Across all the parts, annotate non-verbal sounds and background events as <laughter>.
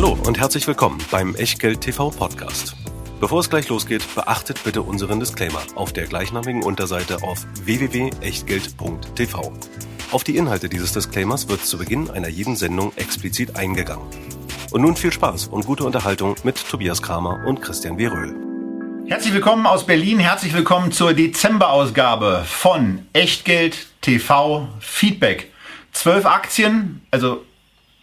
Hallo und herzlich willkommen beim Echtgeld TV Podcast. Bevor es gleich losgeht, beachtet bitte unseren Disclaimer auf der gleichnamigen Unterseite auf www.echtgeld.tv. Auf die Inhalte dieses Disclaimers wird zu Beginn einer jeden Sendung explizit eingegangen. Und nun viel Spaß und gute Unterhaltung mit Tobias Kramer und Christian W. Röhl. Herzlich willkommen aus Berlin, herzlich willkommen zur Dezemberausgabe von Echtgeld TV Feedback. Zwölf Aktien, also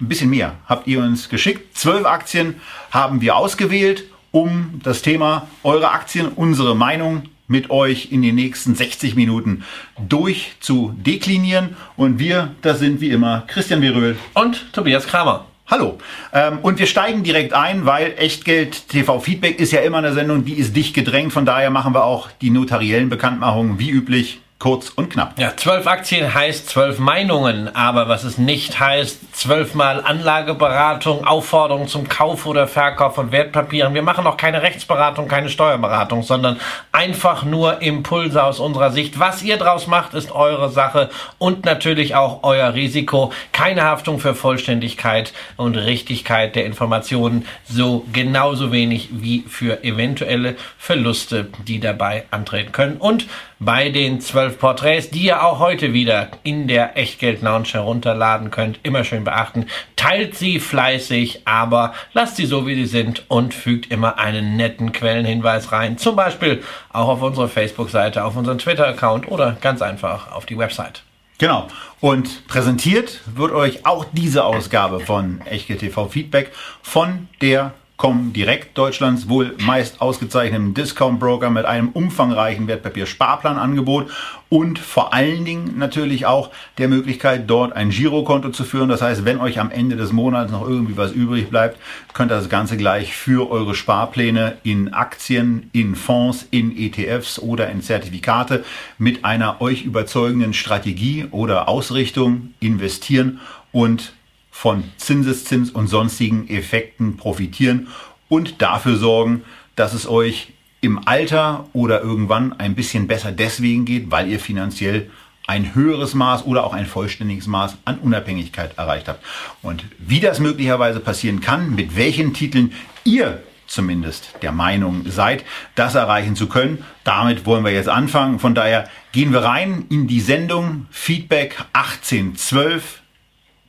ein bisschen mehr habt ihr uns geschickt. Zwölf Aktien haben wir ausgewählt, um das Thema eure Aktien, unsere Meinung mit euch in den nächsten 60 Minuten durchzudeklinieren. Und wir, das sind wie immer Christian Weröhl und Tobias Kramer. Hallo. Ähm, und wir steigen direkt ein, weil Echtgeld TV Feedback ist ja immer eine Sendung, die ist dicht gedrängt. Von daher machen wir auch die notariellen Bekanntmachungen wie üblich Kurz und knapp. Ja, zwölf Aktien heißt zwölf Meinungen, aber was es nicht heißt, zwölfmal Anlageberatung, Aufforderung zum Kauf oder Verkauf von Wertpapieren. Wir machen auch keine Rechtsberatung, keine Steuerberatung, sondern einfach nur Impulse aus unserer Sicht. Was ihr draus macht, ist eure Sache und natürlich auch euer Risiko. Keine Haftung für Vollständigkeit und Richtigkeit der Informationen, so genauso wenig wie für eventuelle Verluste, die dabei antreten können. Und bei den zwölf Porträts, die ihr auch heute wieder in der Echtgeld Lounge herunterladen könnt. Immer schön beachten. Teilt sie fleißig, aber lasst sie so, wie sie sind und fügt immer einen netten Quellenhinweis rein. Zum Beispiel auch auf unsere Facebook-Seite, auf unseren Twitter-Account oder ganz einfach auf die Website. Genau. Und präsentiert wird euch auch diese Ausgabe von Echtgeld TV Feedback von der kommen direkt Deutschlands wohl meist ausgezeichneten Discount Broker mit einem umfangreichen Wertpapier-Sparplanangebot und vor allen Dingen natürlich auch der Möglichkeit, dort ein Girokonto zu führen. Das heißt, wenn euch am Ende des Monats noch irgendwie was übrig bleibt, könnt ihr das Ganze gleich für eure Sparpläne in Aktien, in Fonds, in ETFs oder in Zertifikate mit einer euch überzeugenden Strategie oder Ausrichtung investieren und von Zinseszins und sonstigen Effekten profitieren und dafür sorgen, dass es euch im Alter oder irgendwann ein bisschen besser deswegen geht, weil ihr finanziell ein höheres Maß oder auch ein vollständiges Maß an Unabhängigkeit erreicht habt. Und wie das möglicherweise passieren kann, mit welchen Titeln ihr zumindest der Meinung seid, das erreichen zu können. Damit wollen wir jetzt anfangen. Von daher gehen wir rein in die Sendung Feedback 1812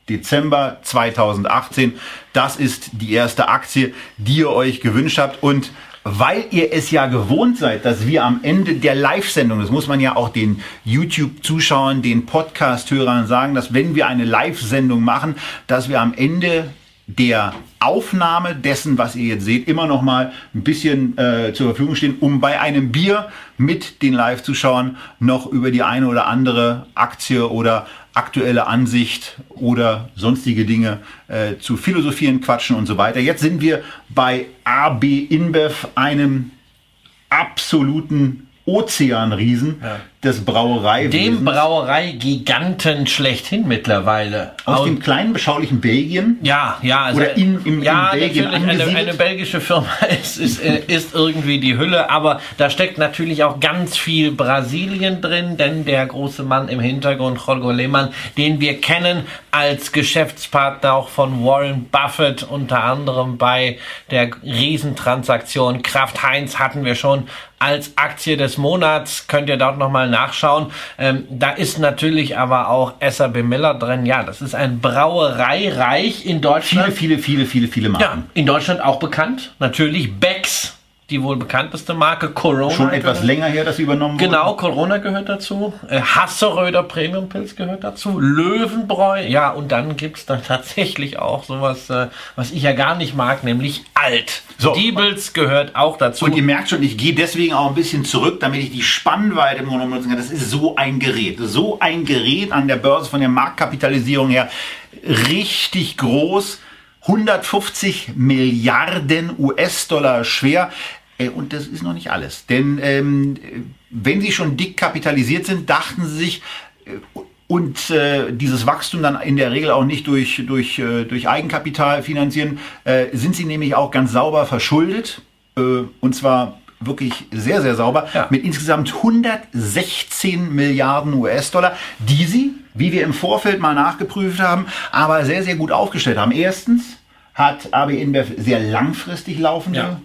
Dezember 2018. Das ist die erste Aktie, die ihr euch gewünscht habt. Und weil ihr es ja gewohnt seid, dass wir am Ende der Live-Sendung, das muss man ja auch den YouTube-Zuschauern, den Podcast-Hörern sagen, dass wenn wir eine Live-Sendung machen, dass wir am Ende der Aufnahme dessen, was ihr jetzt seht, immer noch mal ein bisschen äh, zur Verfügung stehen, um bei einem Bier mit den Live-Zuschauern noch über die eine oder andere Aktie oder aktuelle Ansicht oder sonstige Dinge äh, zu philosophieren, quatschen und so weiter. Jetzt sind wir bei AB InBev, einem absoluten Ozeanriesen ja. Des Brauerei. Dem Brauerei-Giganten schlechthin mittlerweile. Aus dem kleinen, beschaulichen Belgien? Ja, ja. Also Oder in, im, ja, in Belgien natürlich eine, eine, belgische Firma <laughs> ist, ist, äh, ist irgendwie die Hülle, aber da steckt natürlich auch ganz viel Brasilien drin, denn der große Mann im Hintergrund, Jorge Lehmann, den wir kennen als Geschäftspartner auch von Warren Buffett, unter anderem bei der Riesentransaktion Kraft Heinz hatten wir schon als Aktie des Monats. Könnt ihr dort nochmal nachschauen. Ähm, da ist natürlich aber auch SAB Miller drin. Ja, das ist ein Brauereireich in Deutschland. Viele, viele, viele, viele, viele Marken. Ja, in Deutschland auch bekannt. Natürlich Becks die wohl bekannteste Marke Corona. Schon etwas gehört. länger her, dass sie übernommen wurde. Genau, Corona gehört dazu. Äh, Hasseröder Premium Pilz gehört dazu. Löwenbräu. Ja, und dann gibt's dann <laughs> tatsächlich auch sowas, äh, was ich ja gar nicht mag, nämlich Alt. So. Diebels gehört auch dazu. Und ihr merkt schon, ich gehe deswegen auch ein bisschen zurück, damit ich die Spannweite im Grunde nutzen kann. Das ist so ein Gerät. So ein Gerät an der Börse von der Marktkapitalisierung her. Richtig groß 150 Milliarden US-Dollar schwer. Äh, und das ist noch nicht alles. Denn ähm, wenn sie schon dick kapitalisiert sind, dachten sie sich, äh, und äh, dieses Wachstum dann in der Regel auch nicht durch, durch, äh, durch Eigenkapital finanzieren, äh, sind sie nämlich auch ganz sauber verschuldet. Äh, und zwar wirklich sehr, sehr sauber, ja. mit insgesamt 116 Milliarden US-Dollar, die sie, wie wir im Vorfeld mal nachgeprüft haben, aber sehr, sehr gut aufgestellt haben. Erstens hat AB InBev sehr langfristig laufende ja.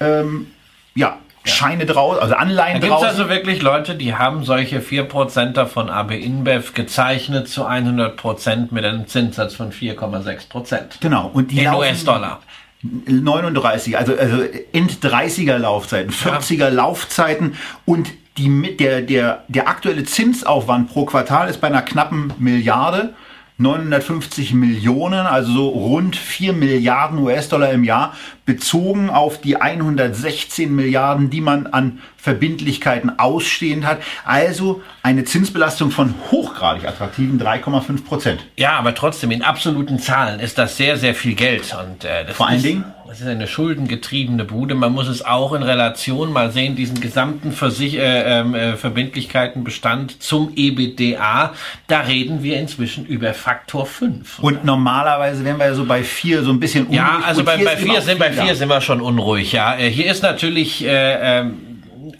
Ähm, ja, Scheine draus, also Anleihen da draus. Da gibt also wirklich Leute, die haben solche 4% von AB InBev gezeichnet zu 100% mit einem Zinssatz von 4,6%. Genau. Und die in US-Dollar. 39, also, also in 30er Laufzeiten, 40er ja. Laufzeiten und die, der, der, der aktuelle Zinsaufwand pro Quartal ist bei einer knappen Milliarde. 950 Millionen, also so rund 4 Milliarden US-Dollar im Jahr, bezogen auf die 116 Milliarden, die man an Verbindlichkeiten ausstehend hat. Also eine Zinsbelastung von hochgradig attraktiven 3,5 Prozent. Ja, aber trotzdem in absoluten Zahlen ist das sehr, sehr viel Geld. Und, äh, Vor allen Dingen das ist eine schuldengetriebene Bude. Man muss es auch in Relation mal sehen, diesen gesamten Versich äh, ähm, äh, Verbindlichkeitenbestand zum EBDA. Da reden wir inzwischen über Faktor 5. Und normalerweise wären wir ja so bei 4 so ein bisschen unruhig. Ja, also bei, bei 4 sind, bei vier sind wir schon unruhig. Ja, äh, Hier ist natürlich... Äh, ähm,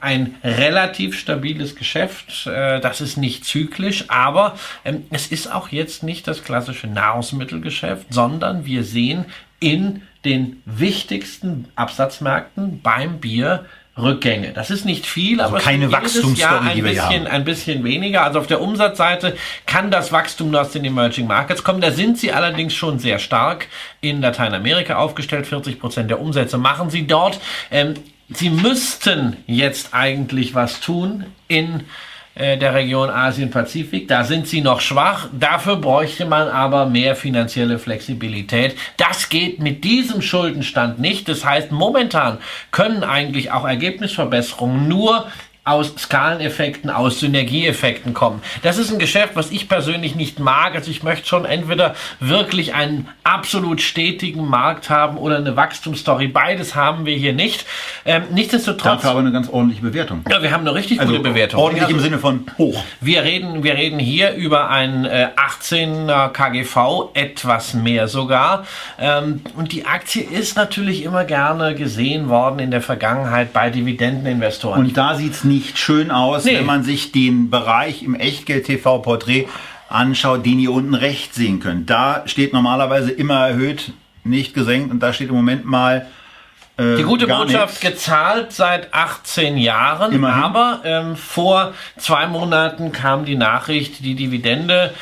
ein relativ stabiles Geschäft. Äh, das ist nicht zyklisch, aber ähm, es ist auch jetzt nicht das klassische Nahrungsmittelgeschäft, sondern wir sehen in den wichtigsten Absatzmärkten beim Bier Rückgänge. Das ist nicht viel, also aber keine Wachstumsstory, ein bisschen, ein bisschen weniger. Also auf der Umsatzseite kann das Wachstum aus den Emerging Markets kommen. Da sind sie allerdings schon sehr stark in Lateinamerika aufgestellt. 40 Prozent der Umsätze machen sie dort. Ähm, sie müssten jetzt eigentlich was tun in äh, der Region Asien-Pazifik. Da sind sie noch schwach. Dafür bräuchte man aber mehr finanzielle Flexibilität. Das geht mit diesem Schuldenstand nicht. Das heißt, momentan können eigentlich auch Ergebnisverbesserungen nur aus Skaleneffekten, aus Synergieeffekten kommen. Das ist ein Geschäft, was ich persönlich nicht mag. Also ich möchte schon entweder wirklich einen absolut stetigen Markt haben oder eine Wachstumsstory. Beides haben wir hier nicht. Ähm, nichtsdestotrotz. Dafür aber eine ganz ordentliche Bewertung. Ja, wir haben eine richtig also gute Bewertung. Ordentlich im Sinne von hoch. Wir reden, wir reden hier über ein äh, 18er KGV, etwas mehr sogar. Ähm, und die Aktie ist natürlich immer gerne gesehen worden in der Vergangenheit bei Dividendeninvestoren. Und da sieht es nicht schön aus, nee. wenn man sich den Bereich im Echtgeld-TV-Porträt anschaut, den ihr unten rechts sehen könnt. Da steht normalerweise immer erhöht, nicht gesenkt und da steht im Moment mal äh, die gute Botschaft nichts. gezahlt seit 18 Jahren, Immerhin. aber ähm, vor zwei Monaten kam die Nachricht, die Dividende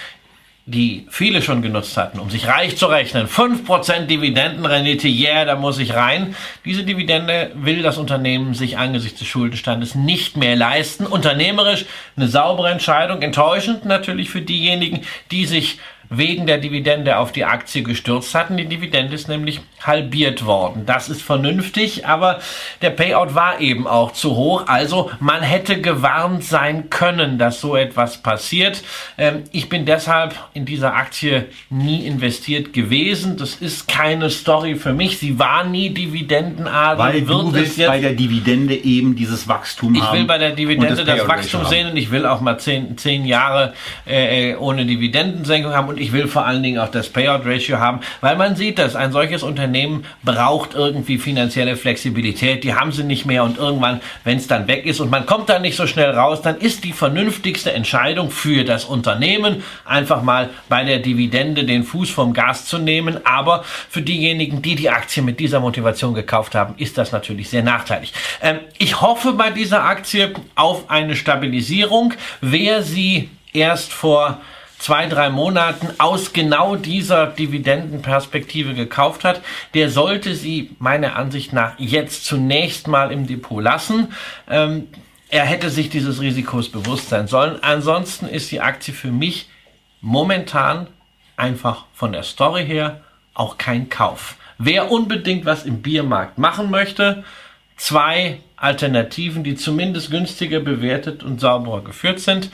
die viele schon genutzt hatten, um sich reich zu rechnen. 5% Dividendenrendite, yeah, da muss ich rein. Diese Dividende will das Unternehmen sich angesichts des Schuldenstandes nicht mehr leisten. Unternehmerisch eine saubere Entscheidung, enttäuschend natürlich für diejenigen, die sich wegen der Dividende auf die Aktie gestürzt hatten. Die Dividende ist nämlich halbiert worden. Das ist vernünftig, aber der Payout war eben auch zu hoch. Also man hätte gewarnt sein können, dass so etwas passiert. Ähm, ich bin deshalb in dieser Aktie nie investiert gewesen. Das ist keine Story für mich. Sie war nie Dividendenart. Weil du willst bei der Dividende eben dieses Wachstum ich haben. Ich will bei der Dividende das, das Wachstum sehen und ich will auch mal zehn, zehn Jahre äh, ohne Dividendensenkung haben und ich will vor allen Dingen auch das Payout-Ratio haben, weil man sieht, dass ein solches Unternehmen braucht irgendwie finanzielle Flexibilität. Die haben sie nicht mehr und irgendwann, wenn es dann weg ist und man kommt da nicht so schnell raus, dann ist die vernünftigste Entscheidung für das Unternehmen einfach mal bei der Dividende den Fuß vom Gas zu nehmen. Aber für diejenigen, die die Aktie mit dieser Motivation gekauft haben, ist das natürlich sehr nachteilig. Ähm, ich hoffe bei dieser Aktie auf eine Stabilisierung. Wer sie erst vor zwei, drei Monaten aus genau dieser Dividendenperspektive gekauft hat, der sollte sie meiner Ansicht nach jetzt zunächst mal im Depot lassen. Ähm, er hätte sich dieses Risikos bewusst sein sollen. Ansonsten ist die Aktie für mich momentan einfach von der Story her auch kein Kauf. Wer unbedingt was im Biermarkt machen möchte, zwei Alternativen, die zumindest günstiger bewertet und sauberer geführt sind.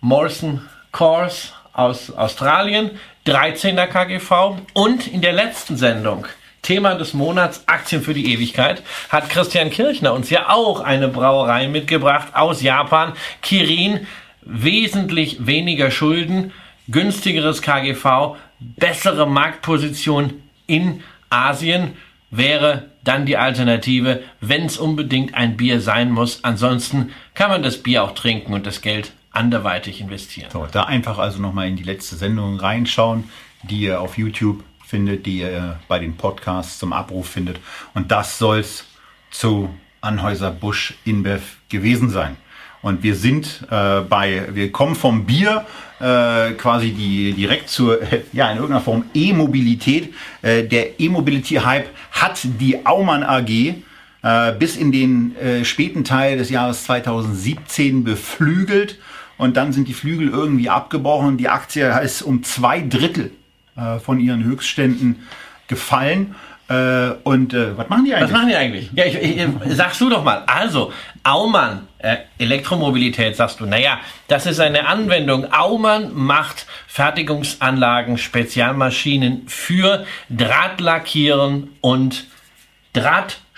Morrison Course aus Australien, 13er KGV und in der letzten Sendung Thema des Monats Aktien für die Ewigkeit hat Christian Kirchner uns ja auch eine Brauerei mitgebracht aus Japan, Kirin, wesentlich weniger Schulden, günstigeres KGV, bessere Marktposition in Asien wäre dann die Alternative, wenn es unbedingt ein Bier sein muss. Ansonsten kann man das Bier auch trinken und das Geld anderweitig investieren. So, da einfach also nochmal in die letzte Sendung reinschauen, die ihr auf YouTube findet, die ihr bei den Podcasts zum Abruf findet. Und das soll's zu Anhäuser Busch InBev gewesen sein. Und wir sind äh, bei, wir kommen vom Bier äh, quasi die, direkt zur, <laughs> ja, in irgendeiner Form E-Mobilität. Äh, der E-Mobility-Hype hat die Aumann AG äh, bis in den äh, späten Teil des Jahres 2017 beflügelt. Und dann sind die Flügel irgendwie abgebrochen. Die Aktie ist um zwei Drittel äh, von ihren Höchstständen gefallen. Äh, und äh, was machen die eigentlich? Was machen die eigentlich? Ja, ich, ich, sagst du doch mal. Also, Aumann, äh, Elektromobilität, sagst du. Naja, das ist eine Anwendung. Aumann macht Fertigungsanlagen, Spezialmaschinen für Drahtlackieren und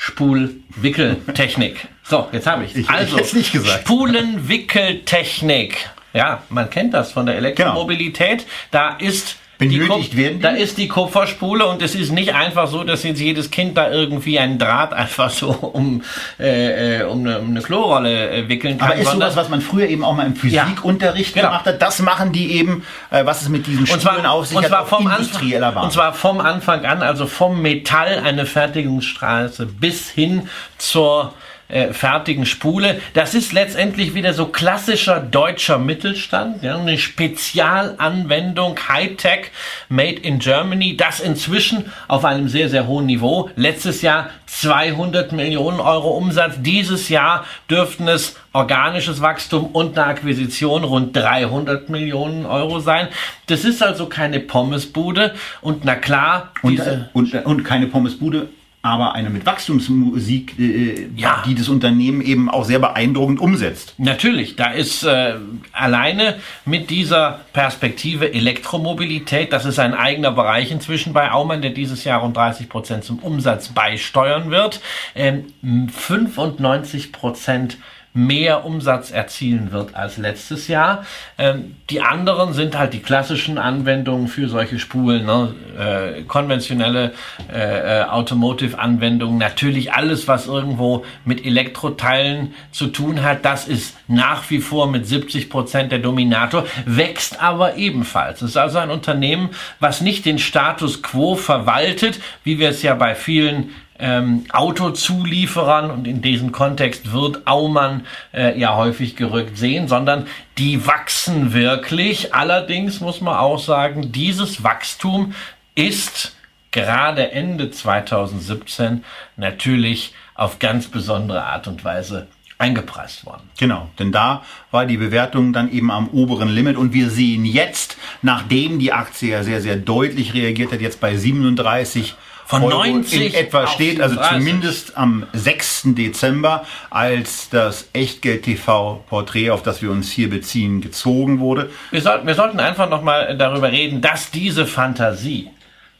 Drahtspulwickeltechnik. So, jetzt habe ich. Ich- ich Also, hätt's nicht gesagt. Spulenwickeltechnik. Ja, man kennt das von der Elektromobilität. Da ist Benötigt werden die? Da ist die Kupferspule und es ist nicht einfach so, dass jetzt jedes Kind da irgendwie einen Draht <laughs> einfach so um, äh, äh, um, eine, um eine Klorolle äh, wickeln kann. Aber ist sowas, was man früher eben auch mal im Physikunterricht Genau. gemacht hat, das machen die eben, äh, was es mit diesen und Spulen zwar, auf sich und hat, zwar auf vom industrieller Anfang, und zwar vom Anfang an, also vom Metall eine Fertigungsstraße bis hin zur äh, fertigen Spule. Das ist letztendlich wieder so klassischer deutscher Mittelstand, ja, eine Spezialanwendung, Hightech, made in Germany, das inzwischen auf einem sehr, sehr hohen Niveau. Letztes Jahr 200 Millionen Euro Umsatz. Dieses Jahr dürften es organisches Wachstum und eine Akquisition rund 300 Millionen Euro sein. Das ist also keine Pommesbude und na klar, und, diese, und, und keine Pommesbude, aber eine mit Wachstumsmusik, äh, Ja. die das Unternehmen eben auch sehr beeindruckend umsetzt. Natürlich, da ist äh, alleine mit dieser Perspektive Elektromobilität, das ist ein eigener Bereich inzwischen bei Aumann, der dieses Jahr rund 30 Prozent zum Umsatz beisteuern wird, ähm, 95 Prozent mehr Umsatz erzielen wird als letztes Jahr. Ähm, die anderen sind halt die klassischen Anwendungen für solche Spulen, ne? äh, konventionelle äh, äh, Automotive-Anwendungen, natürlich alles, was irgendwo mit Elektroteilen zu tun hat, das ist nach wie vor mit 70 Prozent der Dominator, wächst aber ebenfalls. Es ist also ein Unternehmen, was nicht den Status quo verwaltet, wie wir es ja bei vielen ähm, Autozulieferern und in diesem Kontext wird Aumann äh, ja häufig gerückt sehen, sondern die wachsen wirklich. Allerdings muss man auch sagen, dieses Wachstum ist gerade Ende 2017 natürlich auf ganz besondere Art und Weise eingepreist worden. Genau, denn da war die Bewertung dann eben am oberen Limit und wir sehen jetzt, nachdem die Aktie ja sehr, sehr deutlich reagiert hat, jetzt bei 37 Von Euro 90 in etwa steht, also 37. zumindest am 6. Dezember, als das Echtgeld-TV-Porträt, auf das wir uns hier beziehen, gezogen wurde. Wir, sollten wir sollten einfach nochmal darüber reden, dass diese Fantasie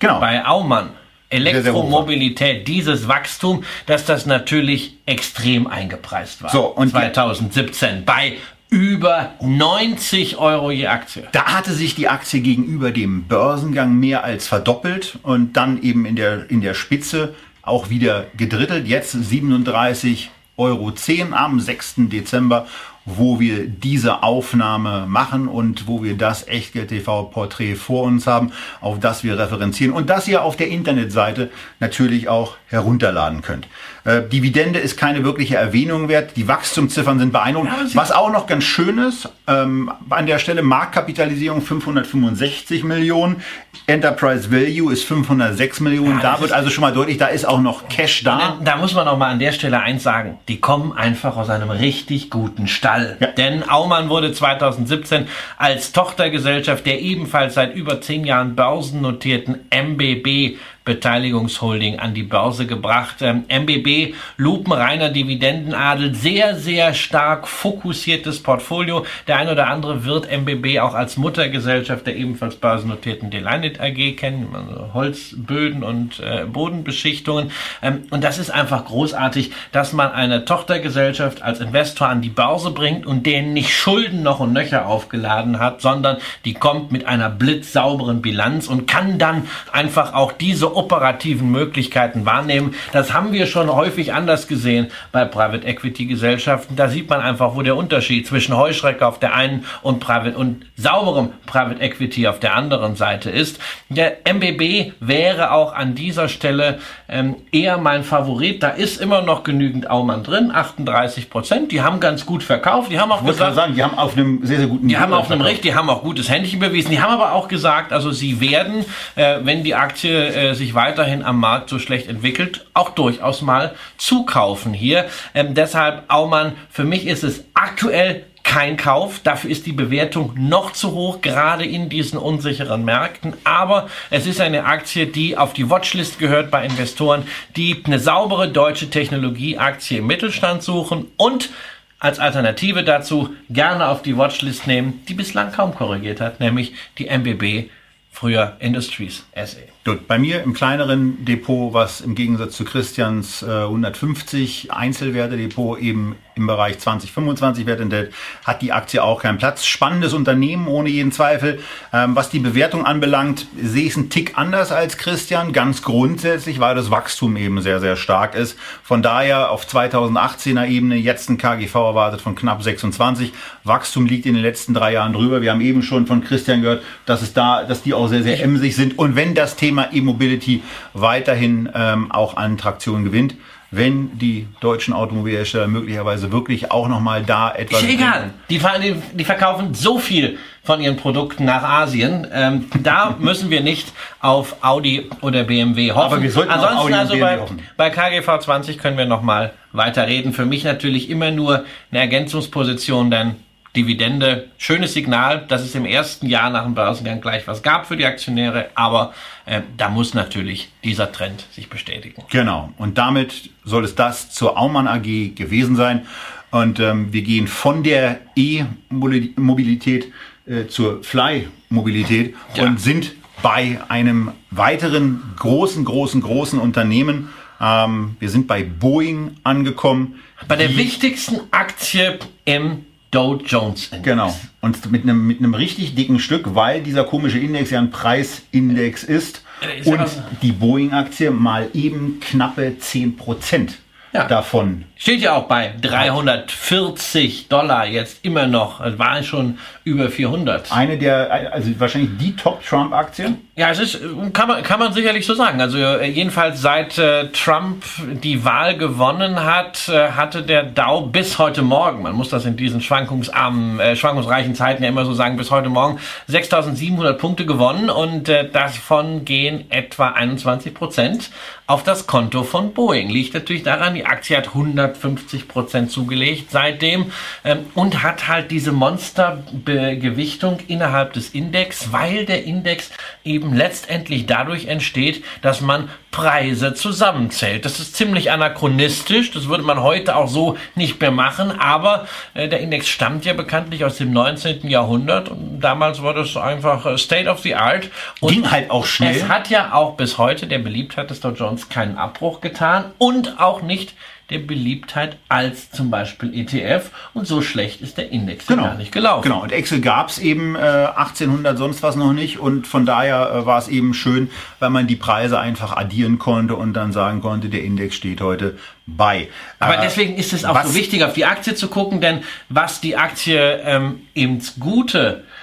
Genau. bei Aumann. Elektromobilität, dieses Wachstum, dass das natürlich extrem eingepreist war. So, und 2017 bei über 90 Euro je Aktie. Da hatte sich die Aktie gegenüber dem Börsengang mehr als verdoppelt und dann eben in der, in der Spitze auch wieder gedrittelt. Jetzt 37,10 Euro am 6. Dezember, wo wir diese Aufnahme machen und wo wir das Echtgeld-TV-Porträt vor uns haben, auf das wir referenzieren und das ihr auf der Internetseite natürlich auch herunterladen könnt. Äh, Dividende ist keine wirkliche Erwähnung wert. Die Wachstumsziffern sind beeindruckend. Ja, Was auch noch ganz schön ist, ähm, an der Stelle Marktkapitalisierung 565 Millionen, Enterprise Value ist 506 Millionen. Ja, da wird also schon mal deutlich, da ist auch noch Cash da. Da muss man auch mal an der Stelle eins sagen. Die kommen einfach aus einem richtig guten Stall. Ja. Denn Aumann wurde 2017 als Tochtergesellschaft der ebenfalls seit über zehn Jahren börsennotierten MBB Beteiligungsholding an die Börse gebracht. Ähm, MBB, lupenreiner Dividendenadel, sehr, sehr stark fokussiertes Portfolio. Der ein oder andere wird MBB auch als Muttergesellschaft der ebenfalls börsennotierten Delignit AG kennen, also Holzböden und äh, Bodenbeschichtungen. Ähm, und das ist einfach großartig, dass man eine Tochtergesellschaft als Investor an die Börse bringt und der nicht Schulden noch und nöcher aufgeladen hat, sondern die kommt mit einer blitzsauberen Bilanz und kann dann einfach auch diese operativen Möglichkeiten wahrnehmen. Das haben wir schon häufig anders gesehen bei Private Equity Gesellschaften. Da sieht man einfach, wo der Unterschied zwischen Heuschrecke auf der einen und Private und sauberem Private Equity auf der anderen Seite ist. Der MBB wäre auch an dieser Stelle ähm, eher mein Favorit. Da ist immer noch genügend Aumann drin, 38 Prozent. Die haben ganz gut verkauft. Die haben auch ich gesagt, sagen, die haben auf einem sehr, sehr guten Die haben auf einem Recht, die haben auch gutes Händchen bewiesen. Die haben aber auch gesagt, also sie werden, äh, wenn die Aktie äh, sich weiterhin am Markt so schlecht entwickelt, auch durchaus mal zukaufen hier. Ähm, deshalb, Aumann, für mich ist es aktuell kein Kauf. Dafür ist die Bewertung noch zu hoch, gerade in diesen unsicheren Märkten. Aber es ist eine Aktie, die auf die Watchlist gehört bei Investoren, die eine saubere deutsche Technologieaktie im Mittelstand suchen und als Alternative dazu gerne auf die Watchlist nehmen, die bislang kaum korrigiert hat, nämlich die MBB, früher Industries SE. Gut, bei mir im kleineren Depot, was im Gegensatz zu Christians äh, 150 Einzelwerte-Depot eben im Bereich 2025 Wert enthält, hat die Aktie auch keinen Platz. Spannendes Unternehmen, ohne jeden Zweifel. Ähm, was die Bewertung anbelangt, sehe ich es einen Tick anders als Christian. Ganz grundsätzlich, weil das Wachstum eben sehr, sehr stark ist. Von daher auf 2018er Ebene jetzt ein KGV erwartet von knapp 26. Wachstum liegt in den letzten drei Jahren drüber. Wir haben eben schon von Christian gehört, dass es da, dass die auch sehr, sehr emsig sind. Und wenn das Thema E-Mobility weiterhin ähm, auch an Traktion gewinnt, wenn die deutschen Automobilhersteller möglicherweise wirklich auch nochmal da etwas. Ist egal. Die, die, die, verkaufen so viel von ihren Produkten nach Asien. Ähm, da <laughs> müssen wir nicht auf Audi oder BMW hoffen. Aber wir sollten Ansonsten auf Audi also und bei, BMW hoffen. bei KGV 20 können wir nochmal weiter reden. Für mich natürlich immer nur eine Ergänzungsposition, denn Dividende, schönes Signal, dass es im ersten Jahr nach dem Börsengang gleich was gab für die Aktionäre, aber äh, da muss natürlich dieser Trend sich bestätigen. Genau, und damit soll es das zur Aumann AG gewesen sein. Und ähm, wir gehen von der E-Mobilität äh, zur Fly-Mobilität Ja. und sind bei einem weiteren großen, großen, großen Unternehmen. Ähm, wir sind bei Boeing angekommen. Bei der wichtigsten Aktie im Dow Jones Index. Genau. Und mit einem, mit einem richtig dicken Stück, weil dieser komische Index ja ein Preisindex ist. Ist ja Und die Boeing-Aktie mal eben knappe 10% Ja. davon. Steht ja auch bei 340 Dollar jetzt immer noch. Es war schon über 400. Eine der, also wahrscheinlich die Top-Trump-Aktie. Ja, es ist, kann man, kann man sicherlich so sagen. Also äh, jedenfalls seit äh, Trump die Wahl gewonnen hat, äh, hatte der Dow bis heute Morgen, man muss das in diesen schwankungsarmen, äh, schwankungsreichen Zeiten ja immer so sagen, bis heute Morgen 6.700 Punkte gewonnen und äh, davon gehen etwa 21 Prozent auf das Konto von Boeing. Liegt natürlich daran, die Aktie hat 150 Prozent zugelegt seitdem ähm, und hat halt diese Monstergewichtung innerhalb des Index, weil der Index eben letztendlich dadurch entsteht, dass man Preise zusammenzählt. Das ist ziemlich anachronistisch, das würde man heute auch so nicht mehr machen, aber äh, der Index stammt ja bekanntlich aus dem 19. Jahrhundert und damals war das einfach äh, State of the Art. Und Ging halt auch schnell. Es hat ja auch bis heute der Beliebtheit des Dow Jones keinen Abbruch getan und auch nicht der Beliebtheit als zum Beispiel ETF und so schlecht ist der Index ja gar nicht gelaufen. Genau, und Excel gab's eben äh, 1800 sonst was noch nicht und von daher äh, war es eben schön, weil man die Preise einfach addieren konnte und dann sagen konnte, der Index steht heute bei. Aber Äh, deswegen ist es auch so wichtig, auf die Aktie zu gucken, denn was die Aktie ähm, ins Gute äh,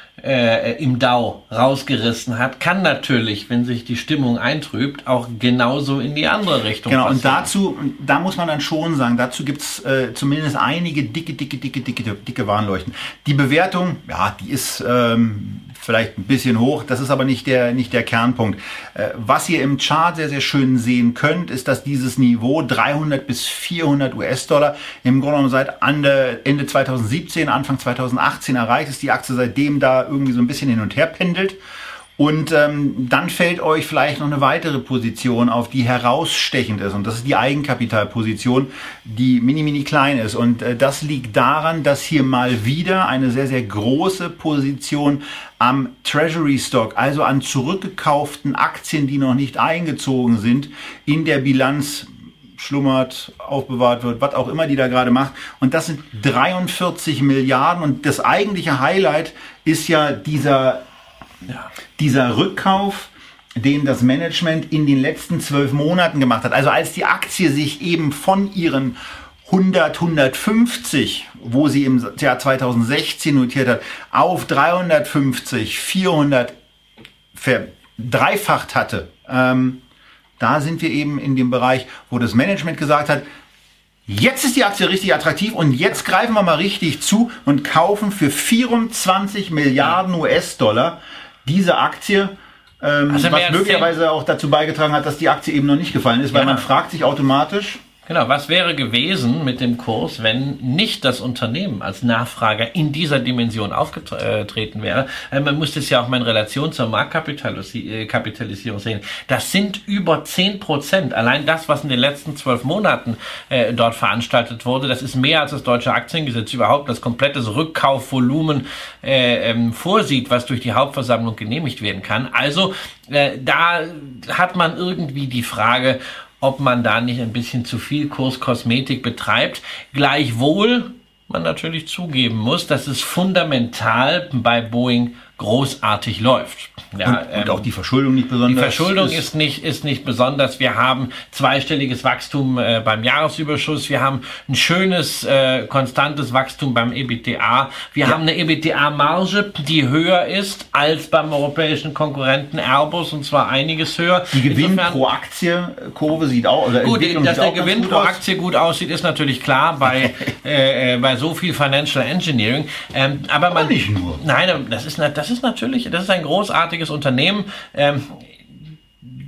im Dow rausgerissen hat, kann natürlich, wenn sich die Stimmung eintrübt, auch genauso in die andere Richtung Genau, und passieren. dazu, da muss man dann schon sagen, dazu gibt's äh, zumindest einige dicke, dicke, dicke, dicke, dicke Warnleuchten. Die Bewertung, ja, die ist ähm, vielleicht ein bisschen hoch, das ist aber nicht der, nicht der Kernpunkt. Äh, was ihr im Chart sehr, sehr schön sehen könnt, ist, dass dieses Niveau 300 bis 400 US-Dollar im Grunde genommen seit Ende, Ende 2017, Anfang 2018 erreicht ist. Die Aktie seitdem da irgendwie so ein bisschen hin und her pendelt. Und ähm, dann fällt euch vielleicht noch eine weitere Position auf, die herausstechend ist. Und das ist die Eigenkapitalposition, die mini, mini klein ist. Und äh, das liegt daran, dass hier mal wieder eine sehr, sehr große Position am Treasury Stock, also an zurückgekauften Aktien, die noch nicht eingezogen sind, in der Bilanz schlummert, aufbewahrt wird, was auch immer die da gerade macht. Und das sind 43 Milliarden. Und das eigentliche Highlight ist ja dieser, ja. dieser Rückkauf den das Management in den letzten zwölf Monaten gemacht hat. Also als die Aktie sich eben von ihren 100, 150, wo sie im Jahr 2016 notiert hat, auf 350, 400 verdreifacht hatte. Ähm, da sind wir eben in dem Bereich, wo das Management gesagt hat, jetzt ist die Aktie richtig attraktiv und jetzt greifen wir mal richtig zu und kaufen für 24 Milliarden US-Dollar diese Aktie. Ähm, also was möglicherweise auch dazu beigetragen hat, dass die Aktie eben noch nicht gefallen ist, weil ja. man fragt sich automatisch, Genau, was wäre gewesen mit dem Kurs, wenn nicht das Unternehmen als Nachfrager in dieser Dimension aufgetreten wäre? Äh, man muss das ja auch mal in Relation zur Marktkapitalisierung sehen. Das sind über 10 Prozent. Allein das, was in den letzten zwölf Monaten äh, dort veranstaltet wurde, das ist mehr als das deutsche Aktiengesetz überhaupt das komplette Rückkaufvolumen äh, ähm, vorsieht, was durch die Hauptversammlung genehmigt werden kann. Also äh, da hat man irgendwie die Frage, ob man da nicht ein bisschen zu viel Kurskosmetik betreibt. Gleichwohl man natürlich zugeben muss, dass es fundamental bei Boeing großartig läuft. Ja, und, ähm, und, auch die Verschuldung nicht besonders. Die Verschuldung ist, ist, nicht, ist nicht besonders. Wir haben zweistelliges Wachstum äh, beim Jahresüberschuss. Wir haben ein schönes, äh, konstantes Wachstum beim EBITDA. Wir ja. haben eine EBITDA-Marge, die höher ist als beim europäischen Konkurrenten Airbus und zwar einiges höher. Die Gewinn Insofern, pro Aktie-Kurve sieht auch, oder gut, dass der Gewinn pro Aktie gut aussieht, ist natürlich klar bei, <laughs> äh, äh, bei so viel Financial Engineering. Ähm, aber man, aber nicht nur. Nein, das ist, das ist natürlich, das ist ein großartiges großartiges Unternehmen. Ähm,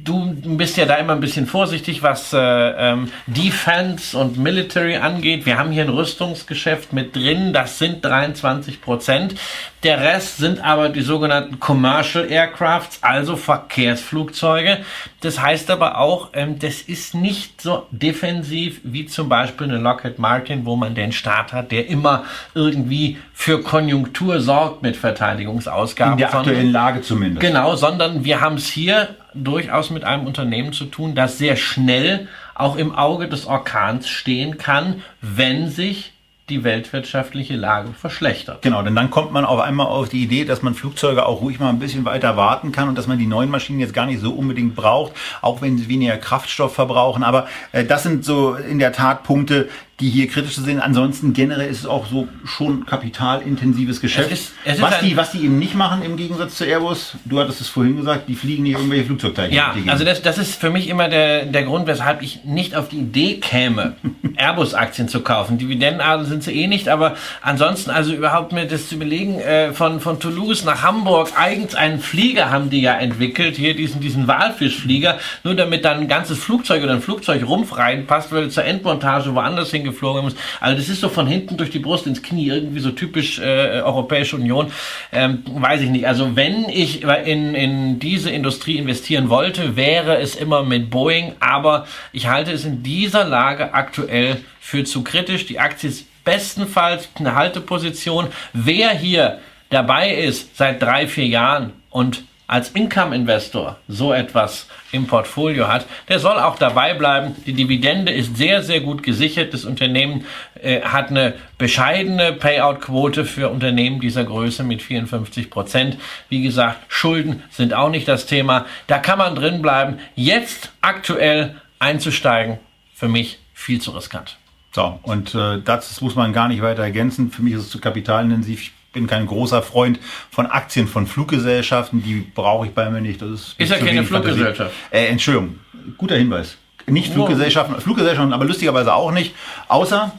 du bist ja da immer ein bisschen vorsichtig, was äh, ähm, Defense und Military angeht. Wir haben hier ein Rüstungsgeschäft mit drin, das sind 23 Prozent. Der Rest sind aber die sogenannten Commercial Aircrafts, also Verkehrsflugzeuge. Das heißt aber auch, ähm, das ist nicht so defensiv wie zum Beispiel eine Lockheed Martin, wo man den Staat hat, der immer irgendwie für Konjunktur sorgt mit Verteidigungsausgaben. In der aktuellen Lage zumindest. Genau, sondern wir haben es hier durchaus mit einem Unternehmen zu tun, das sehr schnell auch im Auge des Orkans stehen kann, wenn sich die weltwirtschaftliche Lage verschlechtert. Genau, denn dann kommt man auf einmal auf die Idee, dass man Flugzeuge auch ruhig mal ein bisschen weiter warten kann und dass man die neuen Maschinen jetzt gar nicht so unbedingt braucht, auch wenn sie weniger Kraftstoff verbrauchen. Aber äh, das sind so in der Tat Punkte, die hier kritisch zu sehen. Ansonsten generell ist es auch so schon kapitalintensives Geschäft. Es ist, es ist was, die, was die eben nicht machen im Gegensatz zu Airbus, du hattest es vorhin gesagt, die fliegen nicht irgendwelche Flugzeugteile. Ja, also das, das ist für mich immer der, der Grund, weshalb ich nicht auf die Idee käme, <laughs> Airbus-Aktien zu kaufen. Dividendenadel sind sie eh nicht, aber ansonsten, also überhaupt mir das zu überlegen, äh, von, von Toulouse nach Hamburg, eigens einen Flieger haben die ja entwickelt, hier diesen, diesen Walfischflieger, nur damit dann ein ganzes Flugzeug oder ein Flugzeugrumpf reinpasst, weil zur Endmontage woanders hingefahren geflogen ist. Also das ist so von hinten durch die Brust ins Knie, irgendwie so typisch äh, Europäische Union. Ähm, weiß ich nicht. Also wenn ich in, in diese Industrie investieren wollte, wäre es immer mit Boeing, aber ich halte es in dieser Lage aktuell für zu kritisch. Die Aktie ist bestenfalls eine Halteposition. Wer hier dabei ist seit drei, vier Jahren und als Income-Investor so etwas im Portfolio hat, der soll auch dabei bleiben. Die Dividende ist sehr, sehr gut gesichert. Das Unternehmen äh, hat eine bescheidene Payout-Quote für Unternehmen dieser Größe mit 54 Prozent. Wie gesagt, Schulden sind auch nicht das Thema. Da kann man drin bleiben. Jetzt aktuell einzusteigen, für mich viel zu riskant. So, und äh, das muss man gar nicht weiter ergänzen. Für mich ist es zu kapitalintensiv bin kein großer Freund von Aktien von Fluggesellschaften, die brauche ich bei mir nicht. Das ist, ist ja keine Fluggesellschaft. Äh, Entschuldigung, guter Hinweis. Nicht Fluggesellschaften, Fluggesellschaften, aber lustigerweise auch nicht, außer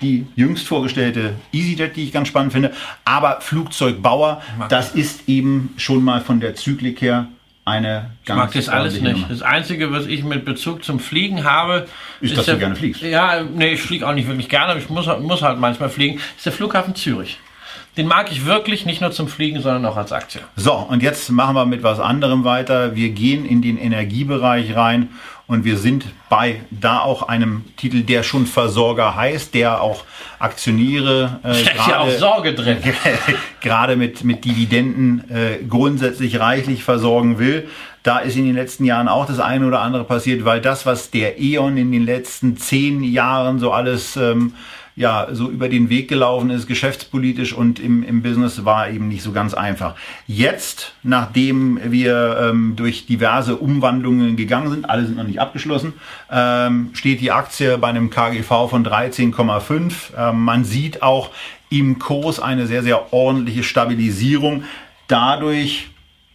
die jüngst vorgestellte EasyJet, die ich ganz spannend finde. Aber Flugzeugbauer, das ist eben schon mal von der Zyklik her eine ganz Ich mag das alles nicht. Nummer. Das Einzige, was ich mit Bezug zum Fliegen habe, ist, ist dass der, du gerne fliegst. Ja, nee, ich fliege auch nicht wirklich gerne, aber ich muss, muss halt manchmal fliegen, ist der Flughafen Zürich. Den mag ich wirklich nicht nur zum Fliegen, sondern auch als Aktie. So, und jetzt machen wir mit was anderem weiter. Wir gehen in den Energiebereich rein Und wir sind bei da auch einem Titel, der schon Versorger heißt, der auch Aktionäre äh, <laughs> gerade ja auch Sorge drin. <laughs> gerade mit, mit Dividenden äh, grundsätzlich reichlich versorgen will. Da ist in den letzten Jahren auch das eine oder andere passiert, weil das, was der E.ON in den letzten zehn Jahren so alles ähm, ja, so über den Weg gelaufen ist, geschäftspolitisch und im, im Business war eben nicht so ganz einfach. Jetzt, nachdem wir ähm, durch diverse Umwandlungen gegangen sind, alle sind noch nicht abgeschlossen, ähm, steht die Aktie bei einem KGV von 13,5. Ähm, man sieht auch im Kurs eine sehr, sehr ordentliche Stabilisierung. Dadurch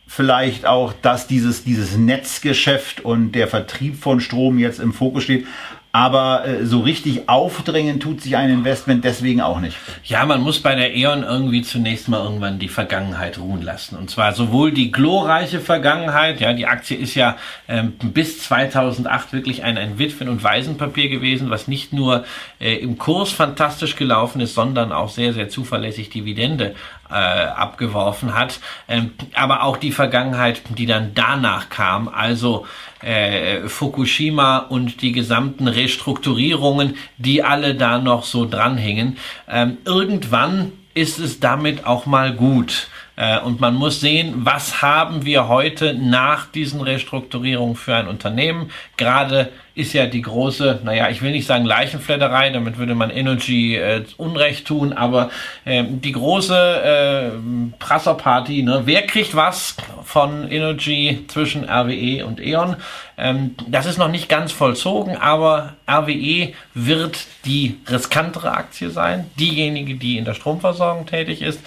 vielleicht auch, dass dieses, dieses Netzgeschäft und der Vertrieb von Strom jetzt im Fokus steht. Aber äh, so richtig aufdrängen tut sich ein Investment deswegen auch nicht. Ja, man muss bei der E.ON irgendwie zunächst mal irgendwann die Vergangenheit ruhen lassen. Und zwar sowohl die glorreiche Vergangenheit, ja, die Aktie ist ja ähm, bis 2008 wirklich ein, ein Witwen- und Waisenpapier gewesen, was nicht nur äh, im Kurs fantastisch gelaufen ist, sondern auch sehr, sehr zuverlässig Dividende äh, abgeworfen hat. Ähm, aber auch die Vergangenheit, die dann danach kam, also äh, Fukushima und die gesamten Restrukturierungen, die alle da noch so dranhängen. Ähm, irgendwann ist es damit auch mal gut. Äh, und man muss sehen, was haben wir heute nach diesen Restrukturierungen für ein Unternehmen. Gerade ist ja die große, naja, ich will nicht sagen Leichenfledderei, damit würde man Energy äh, Unrecht tun, aber äh, die große äh, Prasserparty, ne? wer kriegt was von Energy zwischen RWE und E.ON? Ähm, das ist noch nicht ganz vollzogen, aber RWE wird die riskantere Aktie sein, diejenige, die in der Stromversorgung tätig ist.